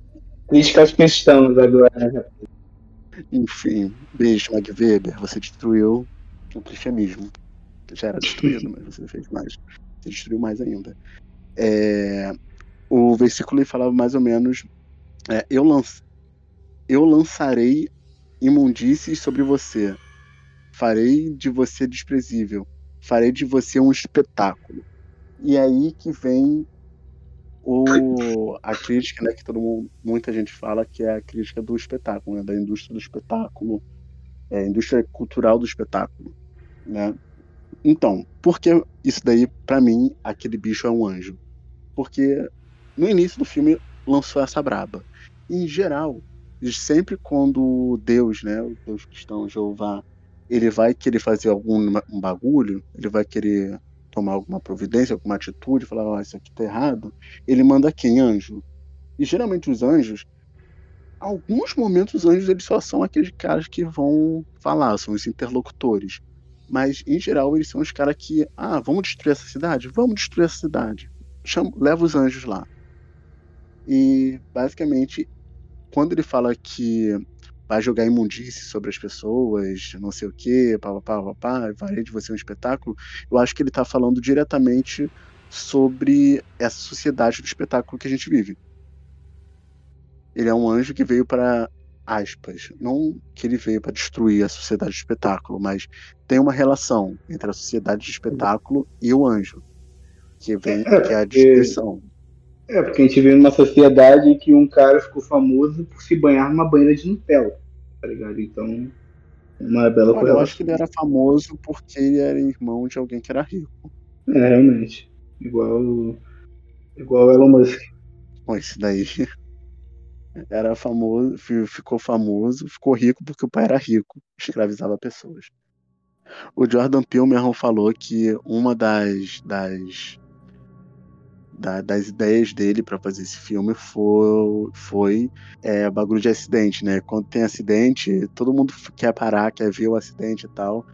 Crítica aos cristãos agora. Enfim, beijo, Mag Weber. Você destruiu o cristianismo. Já era destruído, mas você fez mais. Você destruiu mais ainda. É, o versículo falava mais ou menos: é, eu, lanç, eu lançarei imundícies sobre você, farei de você desprezível, farei de você um espetáculo. E aí que vem o, a crítica, né, que todo mundo, muita gente fala que é a crítica do espetáculo, né, da indústria do espetáculo, é, indústria cultural do espetáculo, né? Então, por que isso daí, para mim, aquele bicho é um anjo? Porque no início do filme lançou essa braba. Em geral, sempre quando Deus, né, o Deus cristão, Jeová, ele vai querer fazer algum um bagulho, ele vai querer tomar alguma providência, alguma atitude, falar, oh, isso aqui tá errado, ele manda quem? Anjo. E geralmente os anjos, alguns momentos os anjos eles só são aqueles caras que vão falar, são os interlocutores. Mas em geral eles são os caras que, ah, vamos destruir essa cidade? Vamos destruir essa cidade. Chama, leva os anjos lá. E basicamente, quando ele fala que vai jogar imundície sobre as pessoas, não sei o quê, papapá, papapá, vai de você um espetáculo, eu acho que ele está falando diretamente sobre essa sociedade do espetáculo que a gente vive. Ele é um anjo que veio para aspas, não que ele veio para destruir a sociedade do espetáculo, mas tem uma relação entre a sociedade do espetáculo e o anjo, que vem que é a destruição. É, porque a gente vive numa sociedade que um cara ficou famoso por se banhar numa banheira de Nutella, tá ligado? Então, uma bela coisa. Eu acho que ele era famoso porque ele era irmão de alguém que era rico. É, realmente. Igual. Igual Elon Musk. Bom, esse daí era famoso, ficou famoso, ficou rico porque o pai era rico, escravizava pessoas. O Jordan Peele mesmo falou que uma das, das da, das ideias dele para fazer esse filme foi, foi é, bagulho de acidente, né? Quando tem acidente, todo mundo quer parar, quer ver o acidente e tal.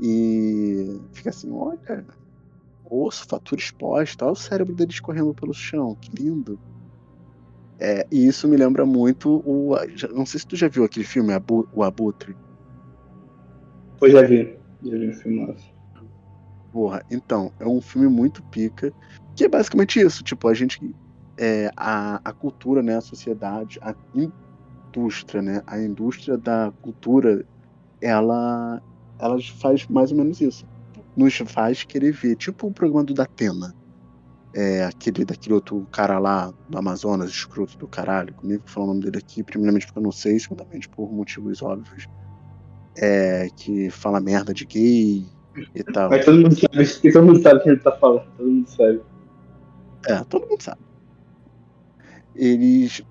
E fica assim, olha, osso, fatura exposta, olha o cérebro dele escorrendo pelo chão, que lindo. É, e isso me lembra muito o. Não sei se tu já viu aquele filme, O Abutre. Pois já vi. Já vi o filme. Porra, então, é um filme muito pica. Que é basicamente isso, tipo, a gente. É, a, a cultura, né, a sociedade, a indústria, né, a indústria da cultura, ela, ela faz mais ou menos isso. Nos faz querer ver, tipo o programa do Datena. É, aquele daquele outro cara lá do Amazonas, escroto do caralho, comigo, vou falar o nome dele aqui, primeiramente porque eu não sei, segundamente por motivos óbvios. É, que fala merda de gay e tal. Mas todo mundo sabe, todo mundo sabe o que ele tá falando, todo mundo sabe. É, todo mundo sabe. Eles.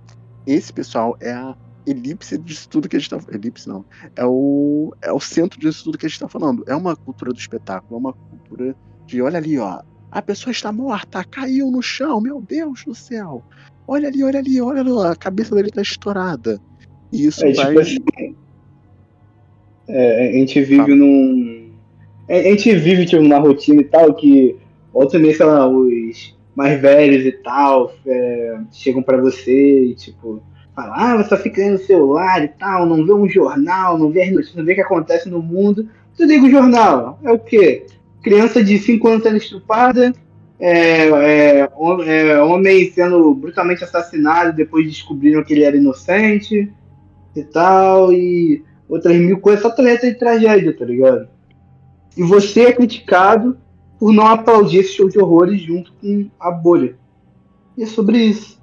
Esse pessoal é a elipse disso tudo que a gente tá Elipse não. É o, é o centro disso tudo que a gente tá falando. É uma cultura do espetáculo, é uma cultura de olha ali, ó. A pessoa está morta, caiu no chão, meu Deus do céu. Olha ali, olha ali, olha ali, a cabeça dele tá estourada. E isso é, vai. Tipo assim, é, a gente vive num. A gente vive tipo, numa rotina e tal que. Outra vez, sei lá, os mais velhos e tal é, chegam para você e tipo falam, ah, você só fica aí no celular e tal, não vê um jornal, não vê as notícias, não vê o que acontece no mundo. Tu liga o jornal, é o quê? Criança de 5 anos sendo estuprada, é, é, é, homem sendo brutalmente assassinado depois descobriram que ele era inocente e tal, e outras mil coisas, só treta de tragédia, tá ligado? E você é criticado por não aplaudir esse show de horrores junto com a bolha. E é sobre isso,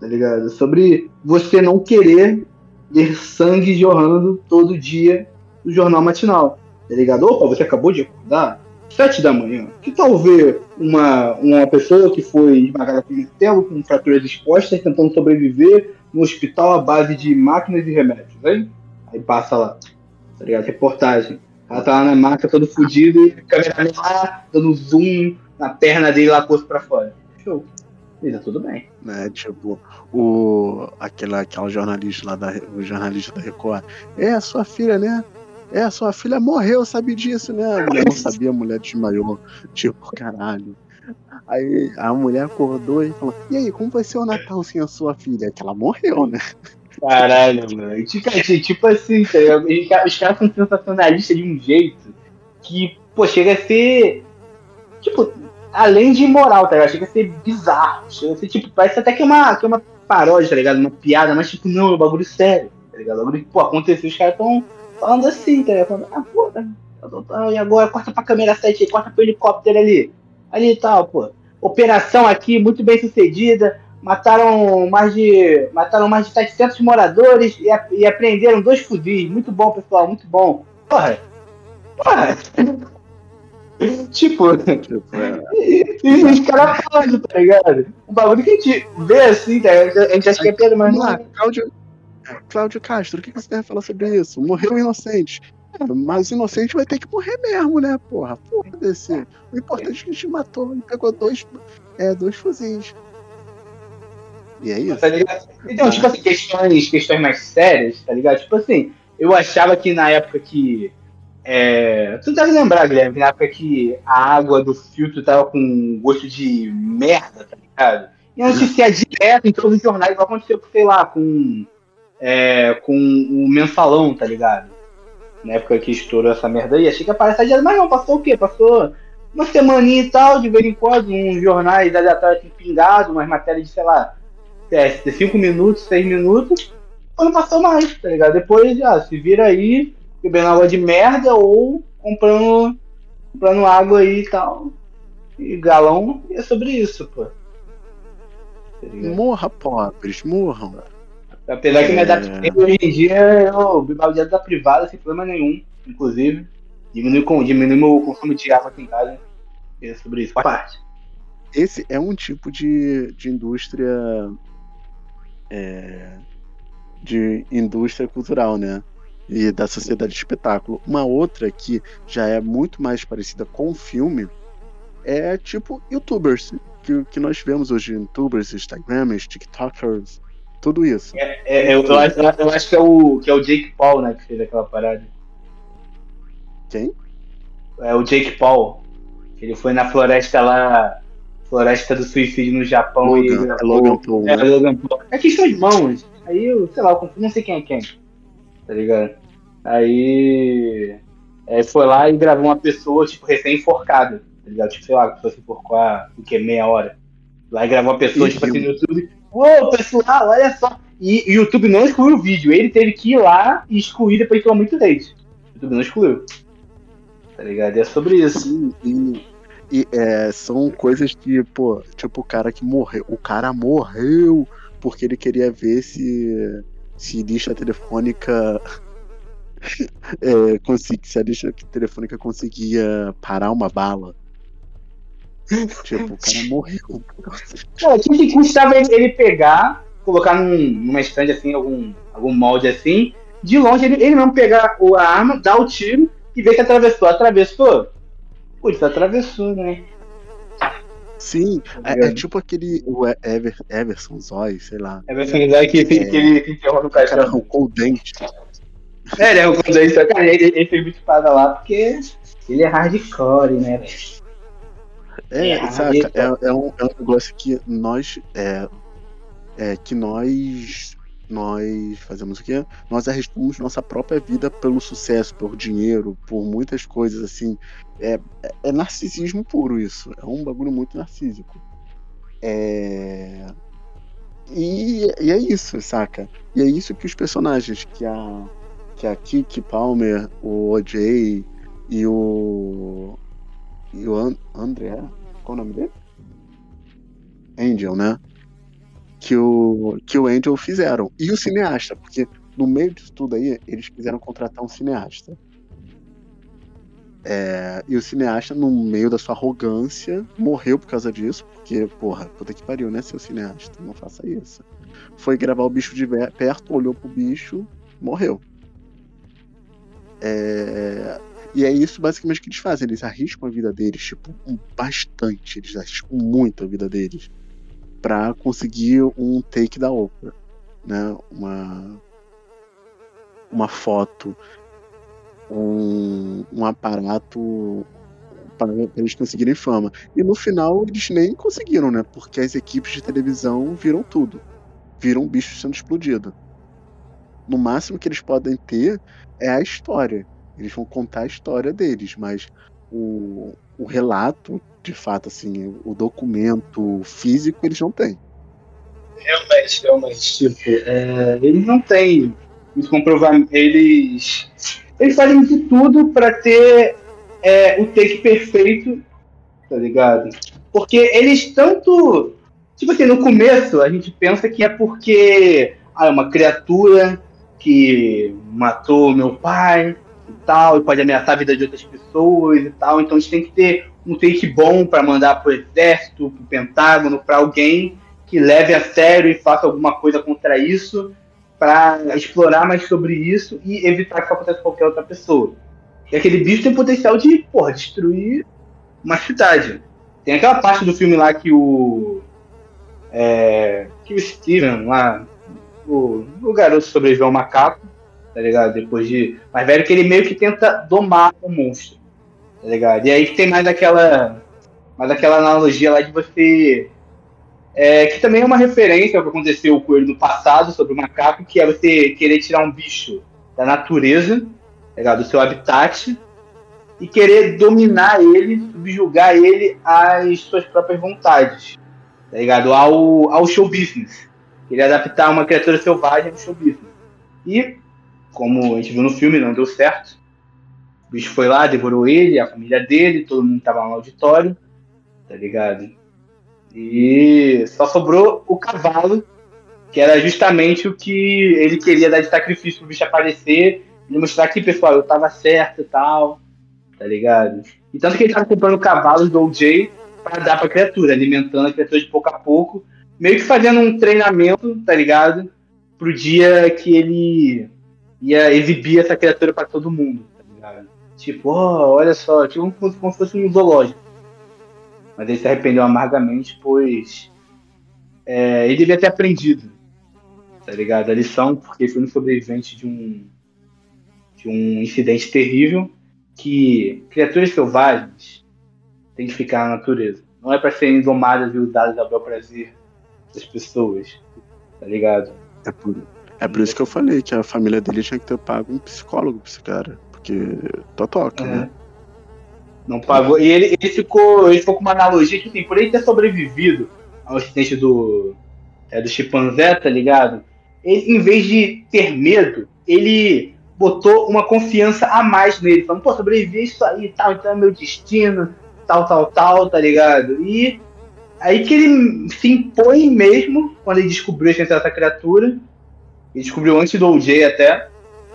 tá ligado? É sobre você não querer ver sangue jorrando todo dia no jornal matinal, tá ligado? Opa, você acabou de acordar? Sete da manhã. Que tal ver uma, uma pessoa que foi esmagada com martelo, com fraturas expostas, tentando sobreviver, no hospital à base de máquinas e remédios, hein? Aí passa lá, tá ligado? Reportagem. Ela tá lá na máquina, todo fudido, e a câmera lá, dando zoom na perna dele lá, posto pra fora. Show. E tá tudo bem. né? Tipo, o aquela, aquela jornalista lá da o jornalista da Record. É, a sua filha, né? É, sua filha morreu, sabe disso, né? A mulher não sabia, a mulher desmaiou. Tipo, caralho. Aí a mulher acordou e falou: E aí, como vai ser o Natal sem a sua filha? Que ela morreu, né? Caralho, mano. E, Tipo, assim, tá? Os ca- os caras são sensacionalistas de um jeito que, pô, chega a ser. Tipo, além de imoral, tá ligado? Chega a ser bizarro. Chega a ser, tipo, parece até que é uma, que é uma paródia, tá ligado? Uma piada, mas, tipo, não, é um bagulho sério, tá ligado? O bagulho pô, aconteceu, os caras tão falando assim, tá ligado? Falando, ah, pô, tá, tá, tá, e agora corta pra câmera 7 aí, corta pro helicóptero ali. Ali e tal, pô. Operação aqui, muito bem sucedida. Mataram mais de mataram mais de 700 moradores e, a- e apreenderam dois fuzis. Muito bom, pessoal, muito bom. Porra. Porra. tipo, é, e os caras falando, tá ligado? Um bagulho que a gente vê assim, tá? A gente acha que é pedra, mas não é. Cláudio, Cláudio Castro, o que que você tem a falar sobre isso? Morreu inocente. É, mas inocente vai ter que morrer mesmo, né, porra? Foda-se. O importante é que a gente matou e pegou dois, é, dois fuzis. E é isso. Tá? Então, tipo assim, questões, questões mais sérias, tá ligado? Tipo assim, eu achava que na época que. É, tu deve lembrar, Guilherme, na época que a água do filtro tava com gosto de merda, tá ligado? E noticiar direto em todos os jornais, vai acontecer, sei lá, com. É, com o mensalão, tá ligado? Na época que estourou essa merda aí, achei que ia aparecer direto, mas não, passou o quê? Passou uma semaninha e tal, de vez em quando, uns jornais aleatórios assim, pingado, umas matérias de, sei lá, é, 5 minutos, 6 minutos, não passou mais, tá ligado? Depois, ah, se vira aí, bebendo água de merda ou comprando, comprando água aí e tal. E galão, e é sobre isso, pô. Tá? Morra, pobres, morram. Apesar que me É. adaptei hoje em dia, eu bebo direto da privada sem problema nenhum, inclusive. Diminui, com, diminui meu consumo de água aqui em casa. E é sobre isso, parte. Esse é um tipo de, de indústria. É, de indústria cultural, né? E da sociedade de espetáculo. Uma outra que já é muito mais parecida com o filme é tipo youtubers. Que, que nós vemos hoje, youtubers, instagramers, tiktokers, tudo isso. É, eu, eu acho, eu acho que, é o, que é o Jake Paul, né, que fez aquela parada. Quem? É o Jake Paul. Ele foi na floresta lá, floresta do suicídio no Japão Logan, e é gravou- Logan Paul, É, né? Logan Paul. É questão de mãos. Aí eu, sei lá, eu não sei quem é quem. Tá ligado? Aí. é, foi lá e gravou uma pessoa, tipo, recém-enforcada. Tá ligado? Tipo, sei lá, a pessoa se enforcou há o que? Meia hora. Lá e gravou uma pessoa, Ih, tipo assim, no YouTube. Ô, pessoal, olha só. E o YouTube não excluiu o vídeo. Ele teve que ir lá e excluir depois que tomou muito leite. O YouTube não excluiu. Tá ligado? E é sobre isso. Sim, e, e, é, são coisas que, pô, tipo o cara que morreu. O cara morreu porque ele queria ver se, se lista telefônica. é, consegui- se a lista telefônica conseguia parar uma bala. Tipo, o cara morreu. O que, que custava ele, pegar, colocar num, numa estande assim, algum, algum molde assim, de longe ele, ele mesmo pegar a arma, dar o tiro e ver que atravessou. Atravessou? Putz, atravessou, né? Sim, é, é tipo aquele o Ever, Everson Zói, sei lá. É personalizar que, que, É. que ele se enterrou no O cara caixão. arrancou o dente. É, ele arrancou o dente, cara, ele, ele fez muita espada lá porque ele é hardcore, né, velho? É, É, saca? É, é, um, é um negócio que nós. É, é que nós. Nós fazemos o quê? Nós arriscamos nossa própria vida pelo sucesso, por dinheiro, por muitas coisas assim. É, é, é narcisismo puro isso. É um bagulho muito narcísico. É. E, e é isso, saca? E é isso que os personagens, que a, que a Kiki Palmer, o OJ e o. E o An André, qual o nome dele? Angel, né? Que o, que o Angel fizeram. E o cineasta, porque no meio disso tudo aí, eles quiseram contratar um cineasta. É, e o cineasta, no meio da sua arrogância, morreu por causa disso, porque, porra, puta que pariu, né, seu cineasta? Não faça isso. Foi gravar o bicho de perto, olhou pro bicho, morreu. É, e é isso basicamente que eles fazem. Eles arriscam a vida deles, tipo, bastante. Eles arriscam muito a vida deles para conseguir um take da Oprah, né? Uma uma foto, um, um aparato para eles conseguirem fama. E no final eles nem conseguiram, né? Porque as equipes de televisão viram tudo. Viram um bicho sendo explodido. No máximo que eles podem ter é a história. Eles vão contar a história deles, mas o, o relato, de fato, assim, o documento físico, eles não têm. Realmente, realmente. Tipo, é, eles não têm muito. Eles, eles fazem de tudo para ter é, o take perfeito, tá ligado? Porque eles tanto. Tipo assim, no começo a gente pensa que é porque ah, é uma criatura que matou meu pai, tal, e pode ameaçar a vida de outras pessoas e tal. Então a gente tem que ter um take bom para mandar pro exército, pro Pentágono, para alguém que leve a sério e faça alguma coisa contra isso, para explorar mais sobre isso e evitar que isso aconteça com qualquer outra pessoa. E aquele bicho tem potencial de, porra, destruir uma cidade. Tem aquela parte do filme lá que o. É, que o Steven lá. O, o garoto sobreviveu ao macaco tá ligado? Depois de mais velho, que ele meio que tenta domar o monstro, tá ligado? E aí que tem mais aquela, mais aquela analogia lá de você. É, que também é uma referência ao que aconteceu com ele no passado sobre o macaco, que é você querer tirar um bicho da natureza, tá ligado? do seu habitat, e querer dominar ele, subjugar ele às suas próprias vontades, tá ligado? Ao, ao show business. Querer adaptar uma criatura selvagem ao show business. E como a gente viu no filme, não deu certo. O bicho foi lá, devorou ele, a família dele, todo mundo tava no auditório, tá ligado? E só sobrou o cavalo, que era justamente o que ele queria dar de sacrifício pro bicho aparecer e mostrar que, pessoal, eu tava certo e tal, tá ligado? E tanto que ele tava comprando cavalos do OJ para dar pra criatura, alimentando a criatura de pouco a pouco, meio que fazendo um treinamento, tá ligado? Pro dia que ele ia exibir essa criatura para todo mundo, tá ligado? Tipo, oh, olha só, tipo como, se fosse um zoológico. Mas ele se arrependeu amargamente, pois é, ele devia ter aprendido, tá ligado? A lição, porque foi um sobrevivente de um, de um incidente terrível que criaturas selvagens têm que ficar na natureza. Não é para serem domadas e usadas ao bel prazer das pessoas, tá ligado? É por, é por isso que eu falei que a família dele tinha que ter pago um psicólogo pra esse cara. Porque totoca, é. né? Não pagou. E ele, ele, ficou, ele ficou com uma analogia que, assim, por ele ter sobrevivido ao acidente do, é, do chimpanzé, tá ligado? Ele, em vez de ter medo, ele botou uma confiança a mais nele. Falando, pô, sobrevivi isso aí e tal, então é meu destino, tal, tal, tal, tá ligado? E aí que ele se impõe mesmo, quando ele descobriu a existência dessa criatura, ele descobriu antes do OJ até, tá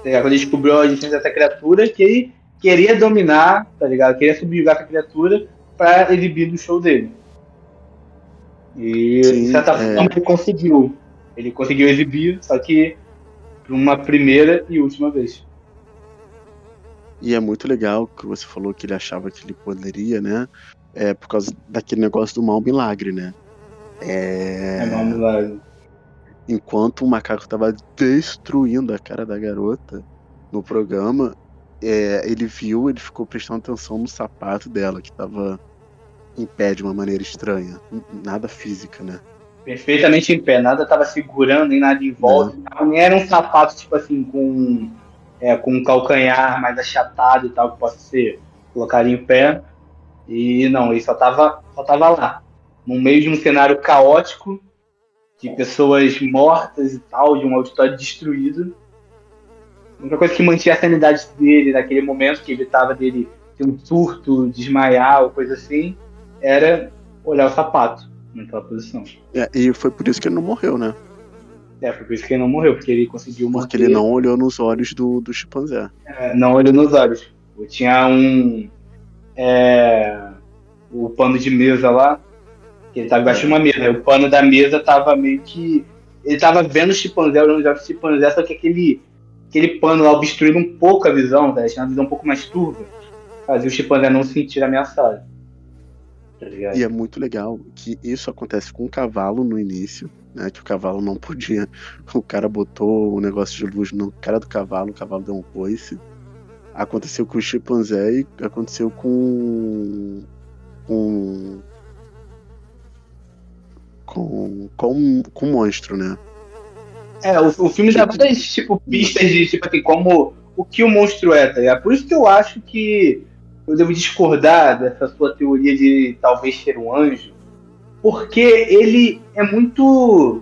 quando ele descobriu a existência dessa criatura, que ele queria dominar, tá ligado? Queria subjugar essa criatura para exibir no show dele. E Sim, de certa é... forma ele conseguiu. Ele conseguiu exibir, só que por uma primeira e última vez. E é muito legal que você falou que ele achava que ele poderia, né? É por causa daquele negócio do mal milagre, né? É, é mal milagre enquanto o macaco estava destruindo a cara da garota no programa, é, ele viu, ele ficou prestando atenção no sapato dela, que estava em pé de uma maneira estranha. Nada física, né? Perfeitamente em pé, nada estava segurando, nem nada em volta. Não. Nem era um sapato, tipo assim, com, é, com um calcanhar mais achatado e tal, que possa ser colocado em pé. E não, ele só estava só tava lá. No meio de um cenário caótico, de pessoas mortas e tal, de um auditório destruído. A única coisa que mantinha a sanidade dele naquele momento, que evitava dele ter um surto, desmaiar ou coisa assim, era olhar o sapato naquela posição. É, e foi por isso que ele não morreu, né? É, foi por isso que ele não morreu, porque ele conseguiu manter... Porque ele não olhou nos olhos do, do chimpanzé. É, não olhou nos olhos. Tinha um, é, o pano de mesa lá, ele tava embaixo de uma mesa. O pano da mesa tava meio que. Ele tava vendo os chimpanzés, olhando os chimpanzés, só que aquele, aquele pano lá obstruindo um pouco a visão, tá? deixando a visão um pouco mais turva. Fazia o chimpanzé não se sentir ameaçado. Tá? E é muito legal que isso acontece com o cavalo no início, né? Que o cavalo não podia. O cara botou o negócio de luz no cara do cavalo, o cavalo deu um coice. Aconteceu com o chimpanzé e aconteceu com. com. Com. com, com o monstro, né? É, o, o filme dá várias tipo, pistas de tipo assim, como o que o monstro é, tá ligado? Por isso que eu acho que eu devo discordar dessa sua teoria de talvez ser um anjo, porque ele é muito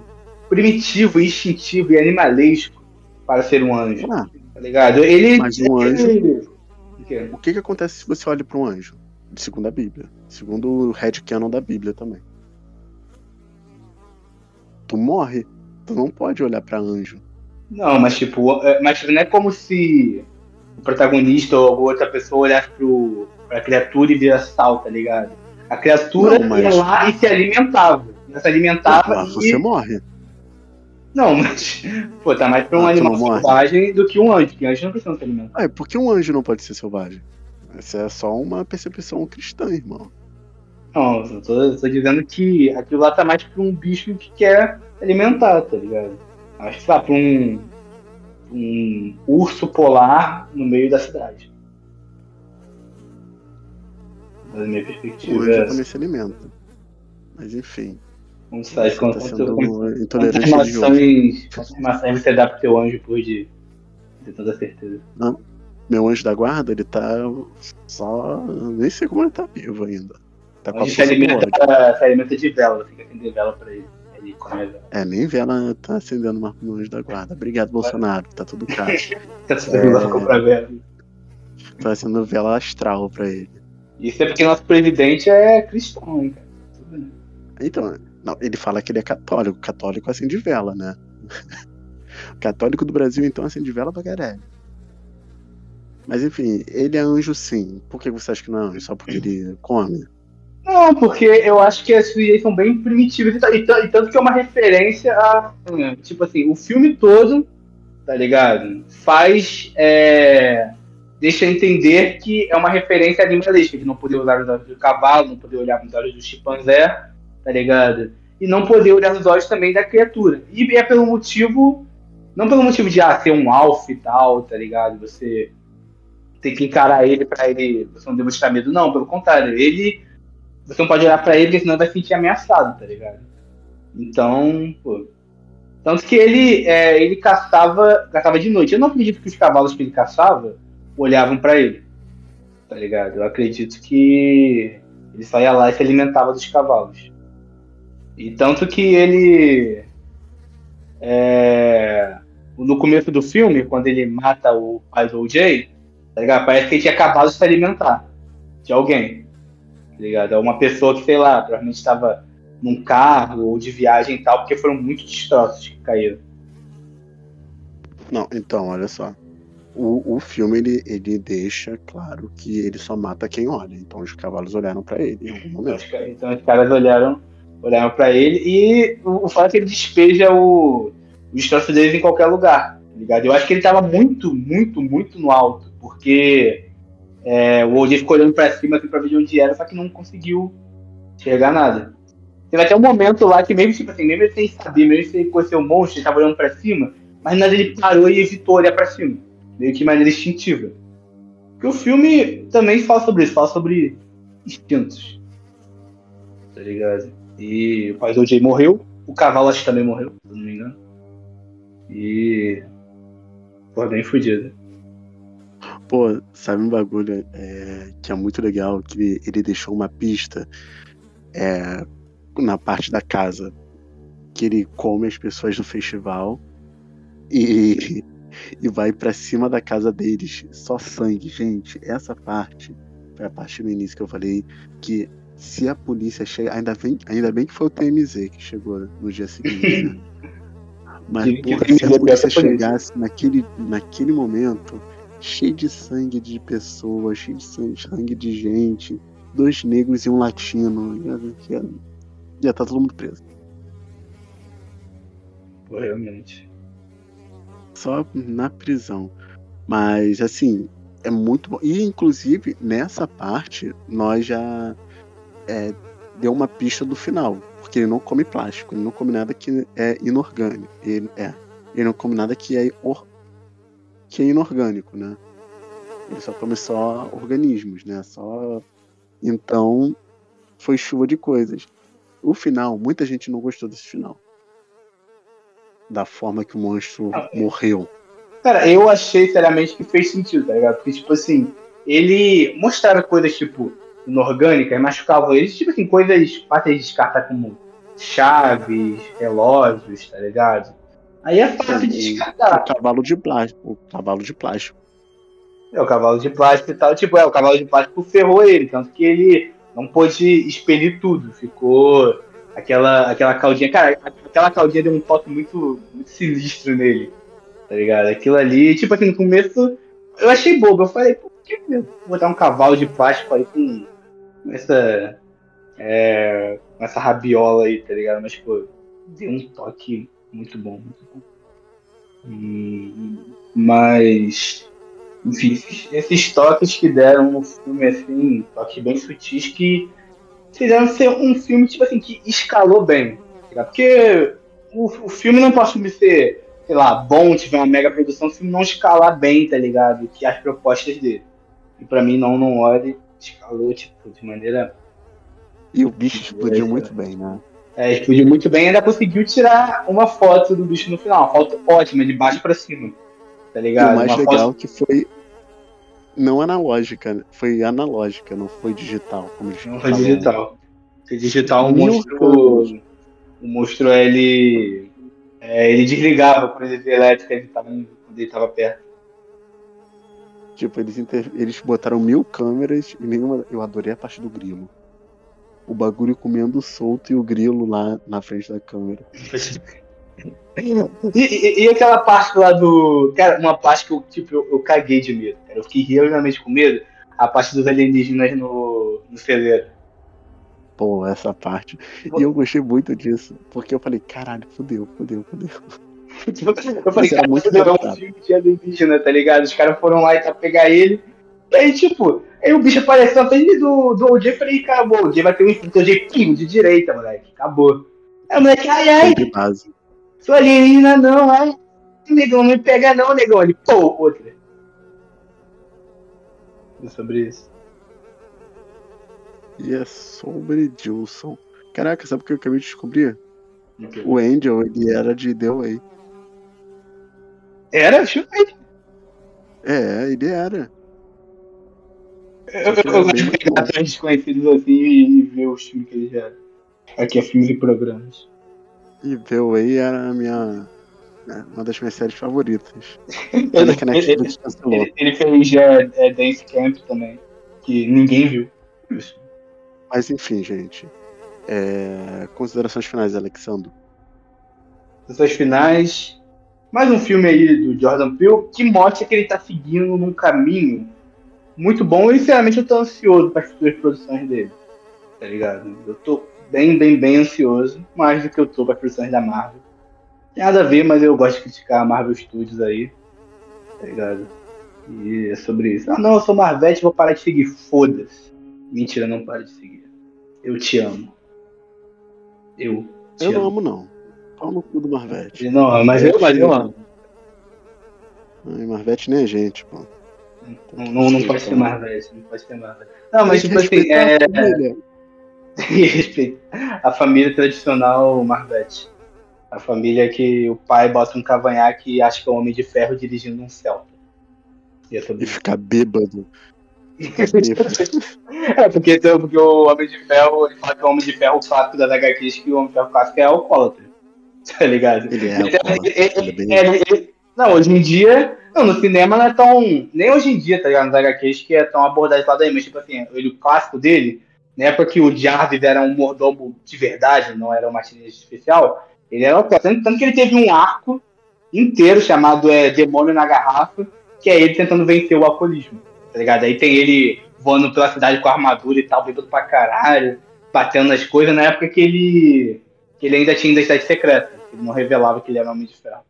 primitivo, instintivo e animalesco para ser um anjo. Ah, Tá ligado? Ele. Mas um anjo- ele- O quê? o que, que acontece se você olha para um anjo? Segundo a Bíblia. Segundo o headcanon da Bíblia também. Tu morre. Tu não pode olhar para anjo. Não, mas tipo, é- mas não é como se o protagonista ou alguma outra pessoa olhasse pro, pra criatura e virasse sal, tá ligado? A criatura Não, mas- ia lá e se alimentava. Ela se alimentava Lá e. você morre. Não, mas. Pô, tá mais pra um Ah, animal morre? selvagem do que um anjo, porque anjo não precisa se alimentar. Ah, por que um anjo não pode ser selvagem? Essa é só uma percepção cristã, irmão. Não, eu tô, eu tô dizendo que aquilo lá tá mais pra um bicho que quer alimentar, tá ligado? Acho que lá pra um. um urso polar no meio da cidade. Da minha perspectiva anjo é também se alimenta. Mas enfim. Você faz Você com tá sendo com- intolerante maçãs você dá pro teu anjo por dia? Com toda certeza. Meu anjo da guarda, ele tá só. Nem sei como ele tá vivo ainda. Tá a anjo se alimenta, se alimenta de vela, que acender vela pra ele. A vela. É, nem vela tá acendendo no anjo da guarda. Obrigado, Bolsonaro. Tá tudo caro. Você É. é... comprar vela. Tô acendendo vela astral pra ele. Isso é porque nosso presidente é cristão, hein, cara. Tudo bem. Então, não, ele fala que ele é católico. Católico acende vela, né? católico do Brasil, então, acende vela pra caralho. Mas enfim, ele é anjo sim. Por que você acha que não é anjo? Só porque ele come? Não, porque eu acho que as sujeitas são bem primitivas e, e e tanto que é uma referência a. Tipo assim, o filme todo, tá ligado? Faz. é, deixa entender que é uma referência animalística, de não poder usar os olhos do cavalo, não poder olhar nos olhos do chimpanzé, tá ligado? E não poder olhar nos olhos também da criatura. E é pelo motivo. Não pelo motivo de ah, ser um alfa e tal, tá ligado? Você tem que encarar ele pra ele. Você não demonstrar medo, não, pelo contrário. Ele você não pode olhar pra ele, senão vai se sentir ameaçado, tá ligado? Então, pô. Tanto que ele, é, ele caçava, caçava de noite. Eu não acredito que os cavalos que ele caçava olhavam pra ele, tá ligado? Eu acredito que ele saía lá e se alimentava dos cavalos. E tanto que ele. é, no começo do filme, quando ele mata o pai do OJ, tá ligado? Parece que ele tinha acabado de se alimentar de alguém ligado? É uma pessoa que, sei lá, provavelmente estava num carro ou de viagem e tal, porque foram muitos destroços que caíram. Não, então, olha só. O, o filme, ele, ele deixa claro que ele só mata quem olha. Então os cavalos olharam pra ele em algum momento. Então os caras olharam, olharam para ele e o, o fato é que ele despeja o, o destroço deles em qualquer lugar, tá ligado? Eu acho que ele tava muito, muito, muito no alto, porque é, o OJ ficou olhando pra cima assim, pra ver de onde era, só que não conseguiu enxergar nada. Teve até um momento lá que mesmo, tipo assim, mesmo sem saber, mesmo sem conhecer o monstro, ele tava olhando pra cima, mas nada ele parou e evitou olhar pra cima. Meio que de maneira instintiva. Porque o filme também fala sobre isso, fala sobre instintos. Tá ligado? E o pai do OJ morreu, o cavalo acho que também morreu, se não me engano. E. Pô, bem fudido. Pô, sabe um bagulho é, que é muito legal? Que ele, deixou uma pista é, na parte da casa. Que ele come as pessoas no festival e, e vai pra cima da casa deles. Só sangue, gente. Essa parte foi a parte no início que eu falei que se a polícia chega. Ainda bem, ainda bem que foi o TMZ que chegou no dia seguinte, né? Mas porra, se a polícia peça a polícia. chegasse naquele, naquele momento, cheio de sangue de pessoas, cheio de sangue de gente, dois negros e um latino. Já, já tá todo mundo preso. Realmente. Só na prisão. Mas, assim, é muito bom. E, inclusive, nessa parte, nós já é, deu uma pista do final. Porque ele não come plástico, ele não come nada que é inorgânico. Ele, é, ele não come nada que é, or, que é inorgânico, né? Ele só come só organismos, né? Só. Então, foi chuva de coisas. O final, muita gente não gostou desse final. Da forma que o monstro ah, é. morreu. Cara, eu achei seriamente que fez sentido, tá ligado? Porque, tipo assim, ele mostrava coisas, tipo, inorgânicas, machucavam eles, tipo assim, coisas fáceis de descartar como chaves, relógios, tá ligado? Aí é fácil de descartar. O cavalo de plástico. O cavalo de plástico. É, o cavalo de plástico e tal. Tipo, é, o cavalo de plástico ferrou ele, tanto que ele não pôde expelir tudo. Ficou aquela, aquela caldinha. Cara, aquela caldinha deu um toque muito, muito sinistro nele. Tá ligado? Aquilo ali, tipo assim, no começo eu achei bobo. Eu falei, por que botar um cavalo de plástico aí com essa. É, com essa rabiola aí, tá ligado? Mas, pô, deu um toque muito bom, muito bom. Mas, enfim, esses toques que deram no filme, assim, toques bem sutis que fizeram ser um filme, tipo assim, que escalou bem. Tá Porque o, o filme não pode ser, sei lá, bom, tiver uma mega produção, se não escalar bem, tá ligado? Que as propostas dele. E pra mim, não, não olhe, escalou, tipo, de maneira. E o bicho explodiu muito bem, né? É, explodiu muito bem e ainda conseguiu tirar uma foto do bicho no final. Uma foto ótima, de baixo para cima. Tá ligado? O mais uma legal foto... que foi não analógica, foi analógica, não foi digital. Como não foi digital. Foi digital, o monstro. O monstro ele. É, ele desligava quando ele via elétrica ele tava, quando ele estava perto. Tipo, eles, inter... eles botaram mil câmeras e nenhuma. Eu adorei a parte do grilo o bagulho comendo solto e o grilo lá na frente da câmera. E, e, e, aquela parte lá do. Cara, uma parte que eu, tipo, eu, eu caguei de medo. Cara. Eu fiquei realmente com medo. A parte dos alienígenas no, no celeiro. Pô, essa parte. E eu gostei muito disso. Porque eu falei, caralho, fudeu, fudeu, fudeu. eu falei, cara, muito é um filme de alienígena, tá ligado? Os caras foram lá e tá pegar ele. E aí, tipo, Aí o bicho apareceu na frente do, do OJ e falei, acabou, o OJ vai ter um instinto OJ pim, de direita, moleque. Acabou. Aí o moleque, ai, ai. Sou alienígena, não, ai. Negão, não me pega não, negão. Ele, pô, outra. É sobre isso. E é sobre Gilson. Caraca, sabe o que eu acabei de descobrir? Okay. O Angel, ele era de The Way. Era? Chuta aí. É, ele era. Eu, eu gosto de pegar atores desconhecidos assim e, ver os filmes que eles já. Aqui é filmes e programas. E Way era a minha. É, uma das minhas séries favoritas. ele, ele, ele, ele, fez é, é, Dance Camp também, que ninguém viu. Mas enfim, gente. É... Considerações finais, Alexandre. Considerações finais. Mais um filme aí do Jordan Peele que mostra que ele tá seguindo num caminho muito bom e sinceramente eu tô ansioso para as futuras produções dele. Tá ligado? Eu tô bem, bem, bem ansioso, mais do que eu tô para as produções da Marvel. Tem nada a ver, mas eu gosto de criticar a Marvel Studios aí. Tá ligado? E é sobre isso. Ah não, eu sou Marvete, vou parar de seguir. Foda-se. Mentira, não para de seguir. Eu te amo. Eu. Te eu amo. não amo, não. Pau no cu do Marvete. Não, mas eu, mas eu amo. Marvete nem é gente, pô. Não, não, não pode ser mais velho, não pode ser mais velho. Não, mas tipo assim, é. A família tradicional Marvete. A família que o pai bota um cavanhaque e acha que é um homem de ferro dirigindo um Celta. E, é e ficar bêbado. é, porque, então, porque o Homem de Ferro, ele fala que o Homem de Ferro clássico das HQs, que o Homem de Ferro clássico é alcoólatra. Tá ligado? Ele é, ele, é, ele, não, hoje em dia, não, no cinema não é tão. Nem hoje em dia, tá ligado? Nos HQs que é tão abordado lá daí, mas tipo assim, ele, o clássico dele, né, porque o Jarvis era um mordomo de verdade, não era uma machinista especial, ele era o tanto, tanto que ele teve um arco inteiro chamado é, Demônio na Garrafa, que é ele tentando vencer o alcoolismo, tá ligado? Aí tem ele voando pela cidade com armadura e tal, bêbado pra caralho, batendo nas coisas, na época que ele, que ele ainda tinha identidade secreta, ele não revelava que ele era homem de ferro.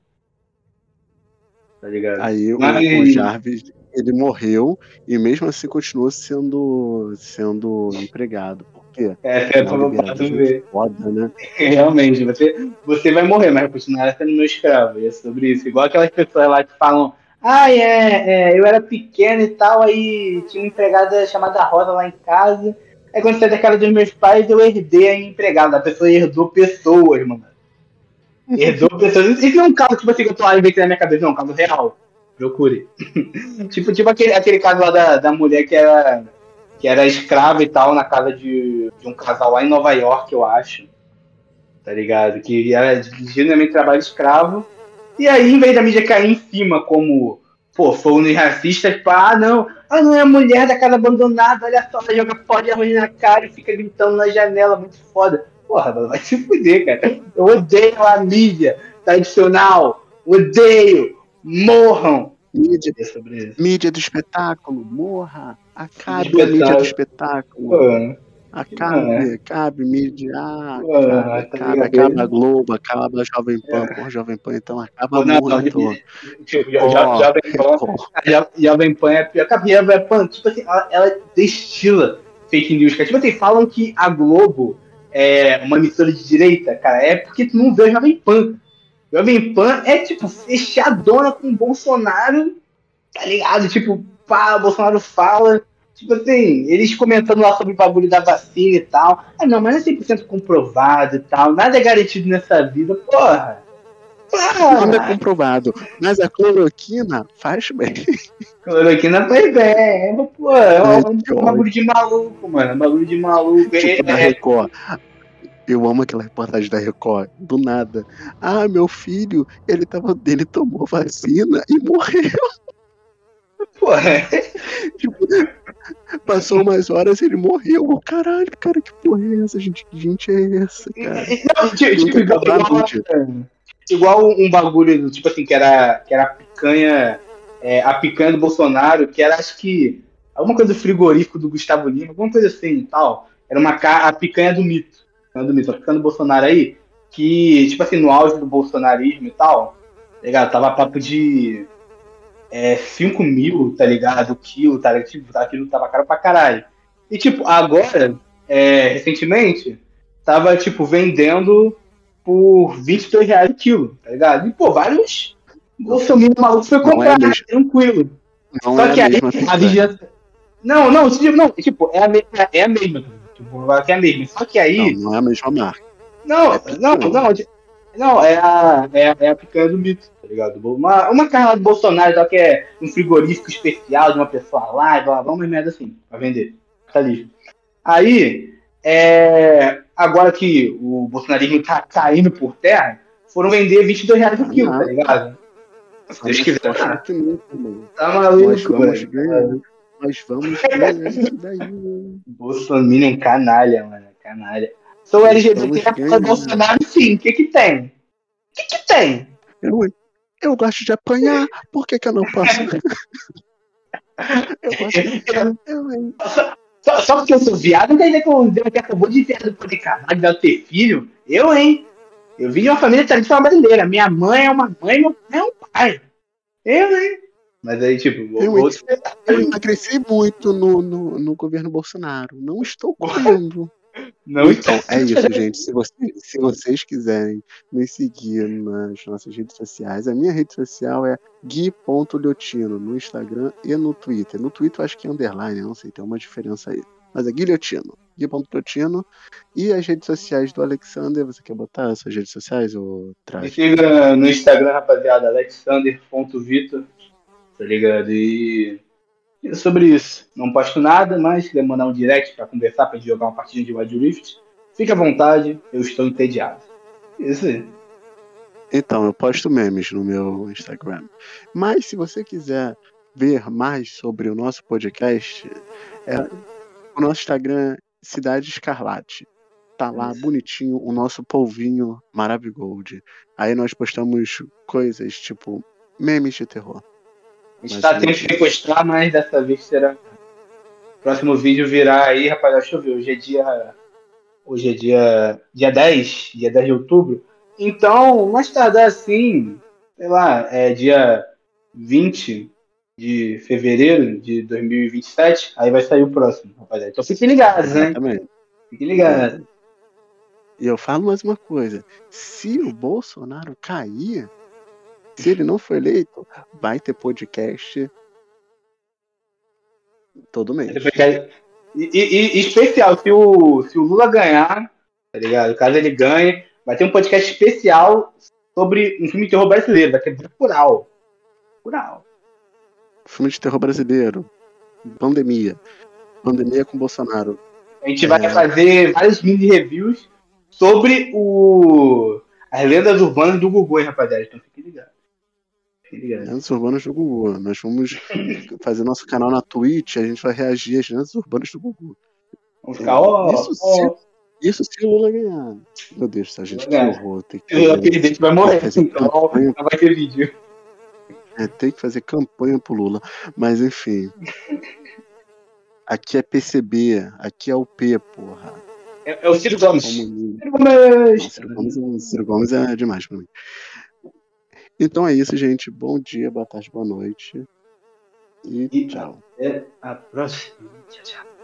Tá ligado? Aí o- o, Jarvis, ele morreu e mesmo assim continuou sendo, sendo empregado. Por quê? É, é pra, tu ver. Foda, né? Realmente, você, você vai morrer, mas vai continuar sendo meu escravo. E é sobre isso. Igual aquelas pessoas lá que falam, ah, é, é, eu era pequeno e tal, aí tinha uma empregada chamada Rosa lá em casa. Aí quando saiu da casa dos meus pais, eu herdei a empregada. A pessoa herdou pessoas, mano. Herdou pessoas. Isso não é um caso, tipo assim, que eu tô inventando na minha cabeça, não, é um caso real. Procure. tipo, tipo aquele, aquele caso lá da, da mulher que era, que era escrava e tal, na casa de, de um casal lá em Nova York, eu acho tá ligado? Que era genuinamente trabalho escravo. E aí, em vez da mídia cair em cima como, pô, fogo racista, tipo, ah, não, ah, não é a mulher da casa abandonada, olha só, ela joga pó de arroz na cara e fica gritando na janela, muito foda. Porra, vai se fuder, cara. Eu odeio a mídia tradicional, odeio, morram. Mídia, É mídia do espetáculo, morra! Acabe Do a mídia do espetáculo. espetáculo. Pô, Acabe, acabe mídia, ah, acabe, tá acabe, a Globo, acaba a Jovem Pan, porra, Jovem Pan, então acaba Não, muito. não, Jovem Pan. A Jovem Pan é pior. Cara, Jovem Pan, tipo assim, ela, ela destila fake news, cara. Tipo assim, falam que a Globo é uma emissora de direita, cara, é porque tu não vê a Jovem Pan. Jovem Pan é, tipo, fechadona com o Bolsonaro, tá ligado? Tipo, pá, o Bolsonaro fala. Tipo assim, eles comentando lá sobre o bagulho da vacina e tal. Ah, não, mas é 100% comprovado e tal. Nada é garantido nessa vida, porra. Nada é Porra. comprovado, mas a cloroquina faz bem. Cloroquina foi bem. Pô, é um bagulho de maluco, mano. Um bagulho de maluco. Tipo, da É, é, Record. Eu amo aquela reportagem da Record, do nada. Ah, meu filho, ele, tava, ele tomou vacina e morreu. pô, é. Tipo, passou umas horas e ele morreu. Oh, caralho, cara, que porra é essa? Gente, que gente é essa, cara? Não, tipo, tipo, igual, um bagulho, tipo assim, que era, que era a picanha, é, a picanha do Bolsonaro, que era, acho que, alguma coisa do frigorífico do Gustavo Lima, alguma coisa assim e tal. Era uma a picanha do mito. Picanha do mito, a picanha do Bolsonaro aí, que, tipo assim, no auge do bolsonarismo e tal, tá ligado? Tava papo de é, 5 mil, tá ligado? O quilo, tá ligado? Tipo, aquilo tava caro pra caralho. E, tipo, agora, é, recentemente, tava, tipo, vendendo por 22 reais o quilo, tá ligado? E, pô, vários bolsominions malucos foi é comprar, mesmo. tranquilo. Não Só é que a aí mesma a vigilância. Não, não, tipo, não, tipo, é a, me- é a mesma. Tipo, é a mesma. Só que aí. Não, não é a mesma marca. Não, É não, não. Não, é a, é, a- é a picanha do mito, tá ligado? Uma, uma carne lá do Bolsonaro, tal, que é um frigorífico especial de uma pessoa lá, e blá, blá, umas merda assim, pra vender. Tá ali. Aí, é, agora que o bolsonarismo tá caindo por terra, foram vender 22 reais o quilo, tá ligado? Se Deus quiser. Mano. Tá Nós maluco, vamos velho. ganhar. Nós vamos ganhar isso daí. Bolsonaro é um canalha, mano. Canalha. Sou LGBT, é ganhando. Bolsonaro sim. O que que tem? O que que tem? Eu, eu gosto de apanhar, por que, que eu não posso? eu gosto de apanhar. Eu, hein? Só, só porque eu sou viado, não quer dizer que o Deus que acabou de ter do poder casar, de ter filho. Eu, hein? Eu vim de uma família tradicional brasileira. Minha mãe é uma mãe, meu pai é um pai. Eu, hein? Mas aí, tipo, Eu, hein? Eu emagreci muito no, no, no governo Bolsonaro. Não estou comendo. Não Então, é isso, gente. Se, você- se vocês quiserem me seguir nas nossas redes sociais, a minha rede social é gui.liotino no Instagram e no Twitter. No Twitter eu acho que é underline, não sei, tem uma diferença aí. Mas é guilhotino, gui.liotino. E as redes sociais do Alexander, você quer botar as suas redes sociais ou Me traz? siga no Instagram, rapaziada, alexander.vitor, tá ligado? E sobre isso, não posto nada, mas se quiser mandar um direct pra conversar, pra gente jogar uma partida de Wild Rift, fique à vontade, eu estou entediado. Isso aí. Então, eu posto memes no meu Instagram. Mas se você quiser ver mais sobre o nosso podcast, é, o nosso Instagram é Cidade Escarlate. Tá lá Isso. bonitinho o nosso polvinho Maravigold. Aí nós postamos coisas tipo memes de terror. A gente tá tentando sequestrar, mas dessa vez será. Próximo vídeo virá aí, rapaziada. Deixa eu ver. Hoje é dia. Hoje é dia. Dia 10. Dia 10 de outubro. Então, mais tardar assim. Sei lá, é dia 20 de fevereiro de 2027. Aí vai sair o próximo, rapaziada. Então fiquem ligados? Exatamente. Fiquem ligados. E eu falo mais uma coisa: se o Bolsonaro cair, se ele não for eleito, vai ter podcast todo mês. E, e, e, especial, se o, se o Lula ganhar, tá ligado? Caso ele ganhe, vai ter um podcast especial sobre um filme de terror brasileiro, daquele plural. Plural. Filme de terror brasileiro. Pandemia. Pandemia com Bolsonaro. A gente é... vai fazer vários mini reviews sobre o as lendas urbanas do Gugu, hein, rapaziada. Então fique ligado. Lendas urbanas do Gugu. Nós vamos fazer nosso canal na Twitch, a gente vai reagir às lendas urbanas do Gugu. Vamos ficar, ó, isso, ó. Se, isso se o Lula ganhar. Meu Deus, a gente que horror. Tem que fazer, vai morrer, então campanha, não vai ter vídeo. É, tem que fazer campanha pro Lula. Mas enfim. Aqui é PCB, aqui é o P, porra. É, é o. Ciro Gomes. Ciro Gomes, Ciro Gomes é demais pra mim. Então é isso, gente. Bom dia, boa tarde, boa noite. E, e tchau. Até a próxima. Tchau, tchau.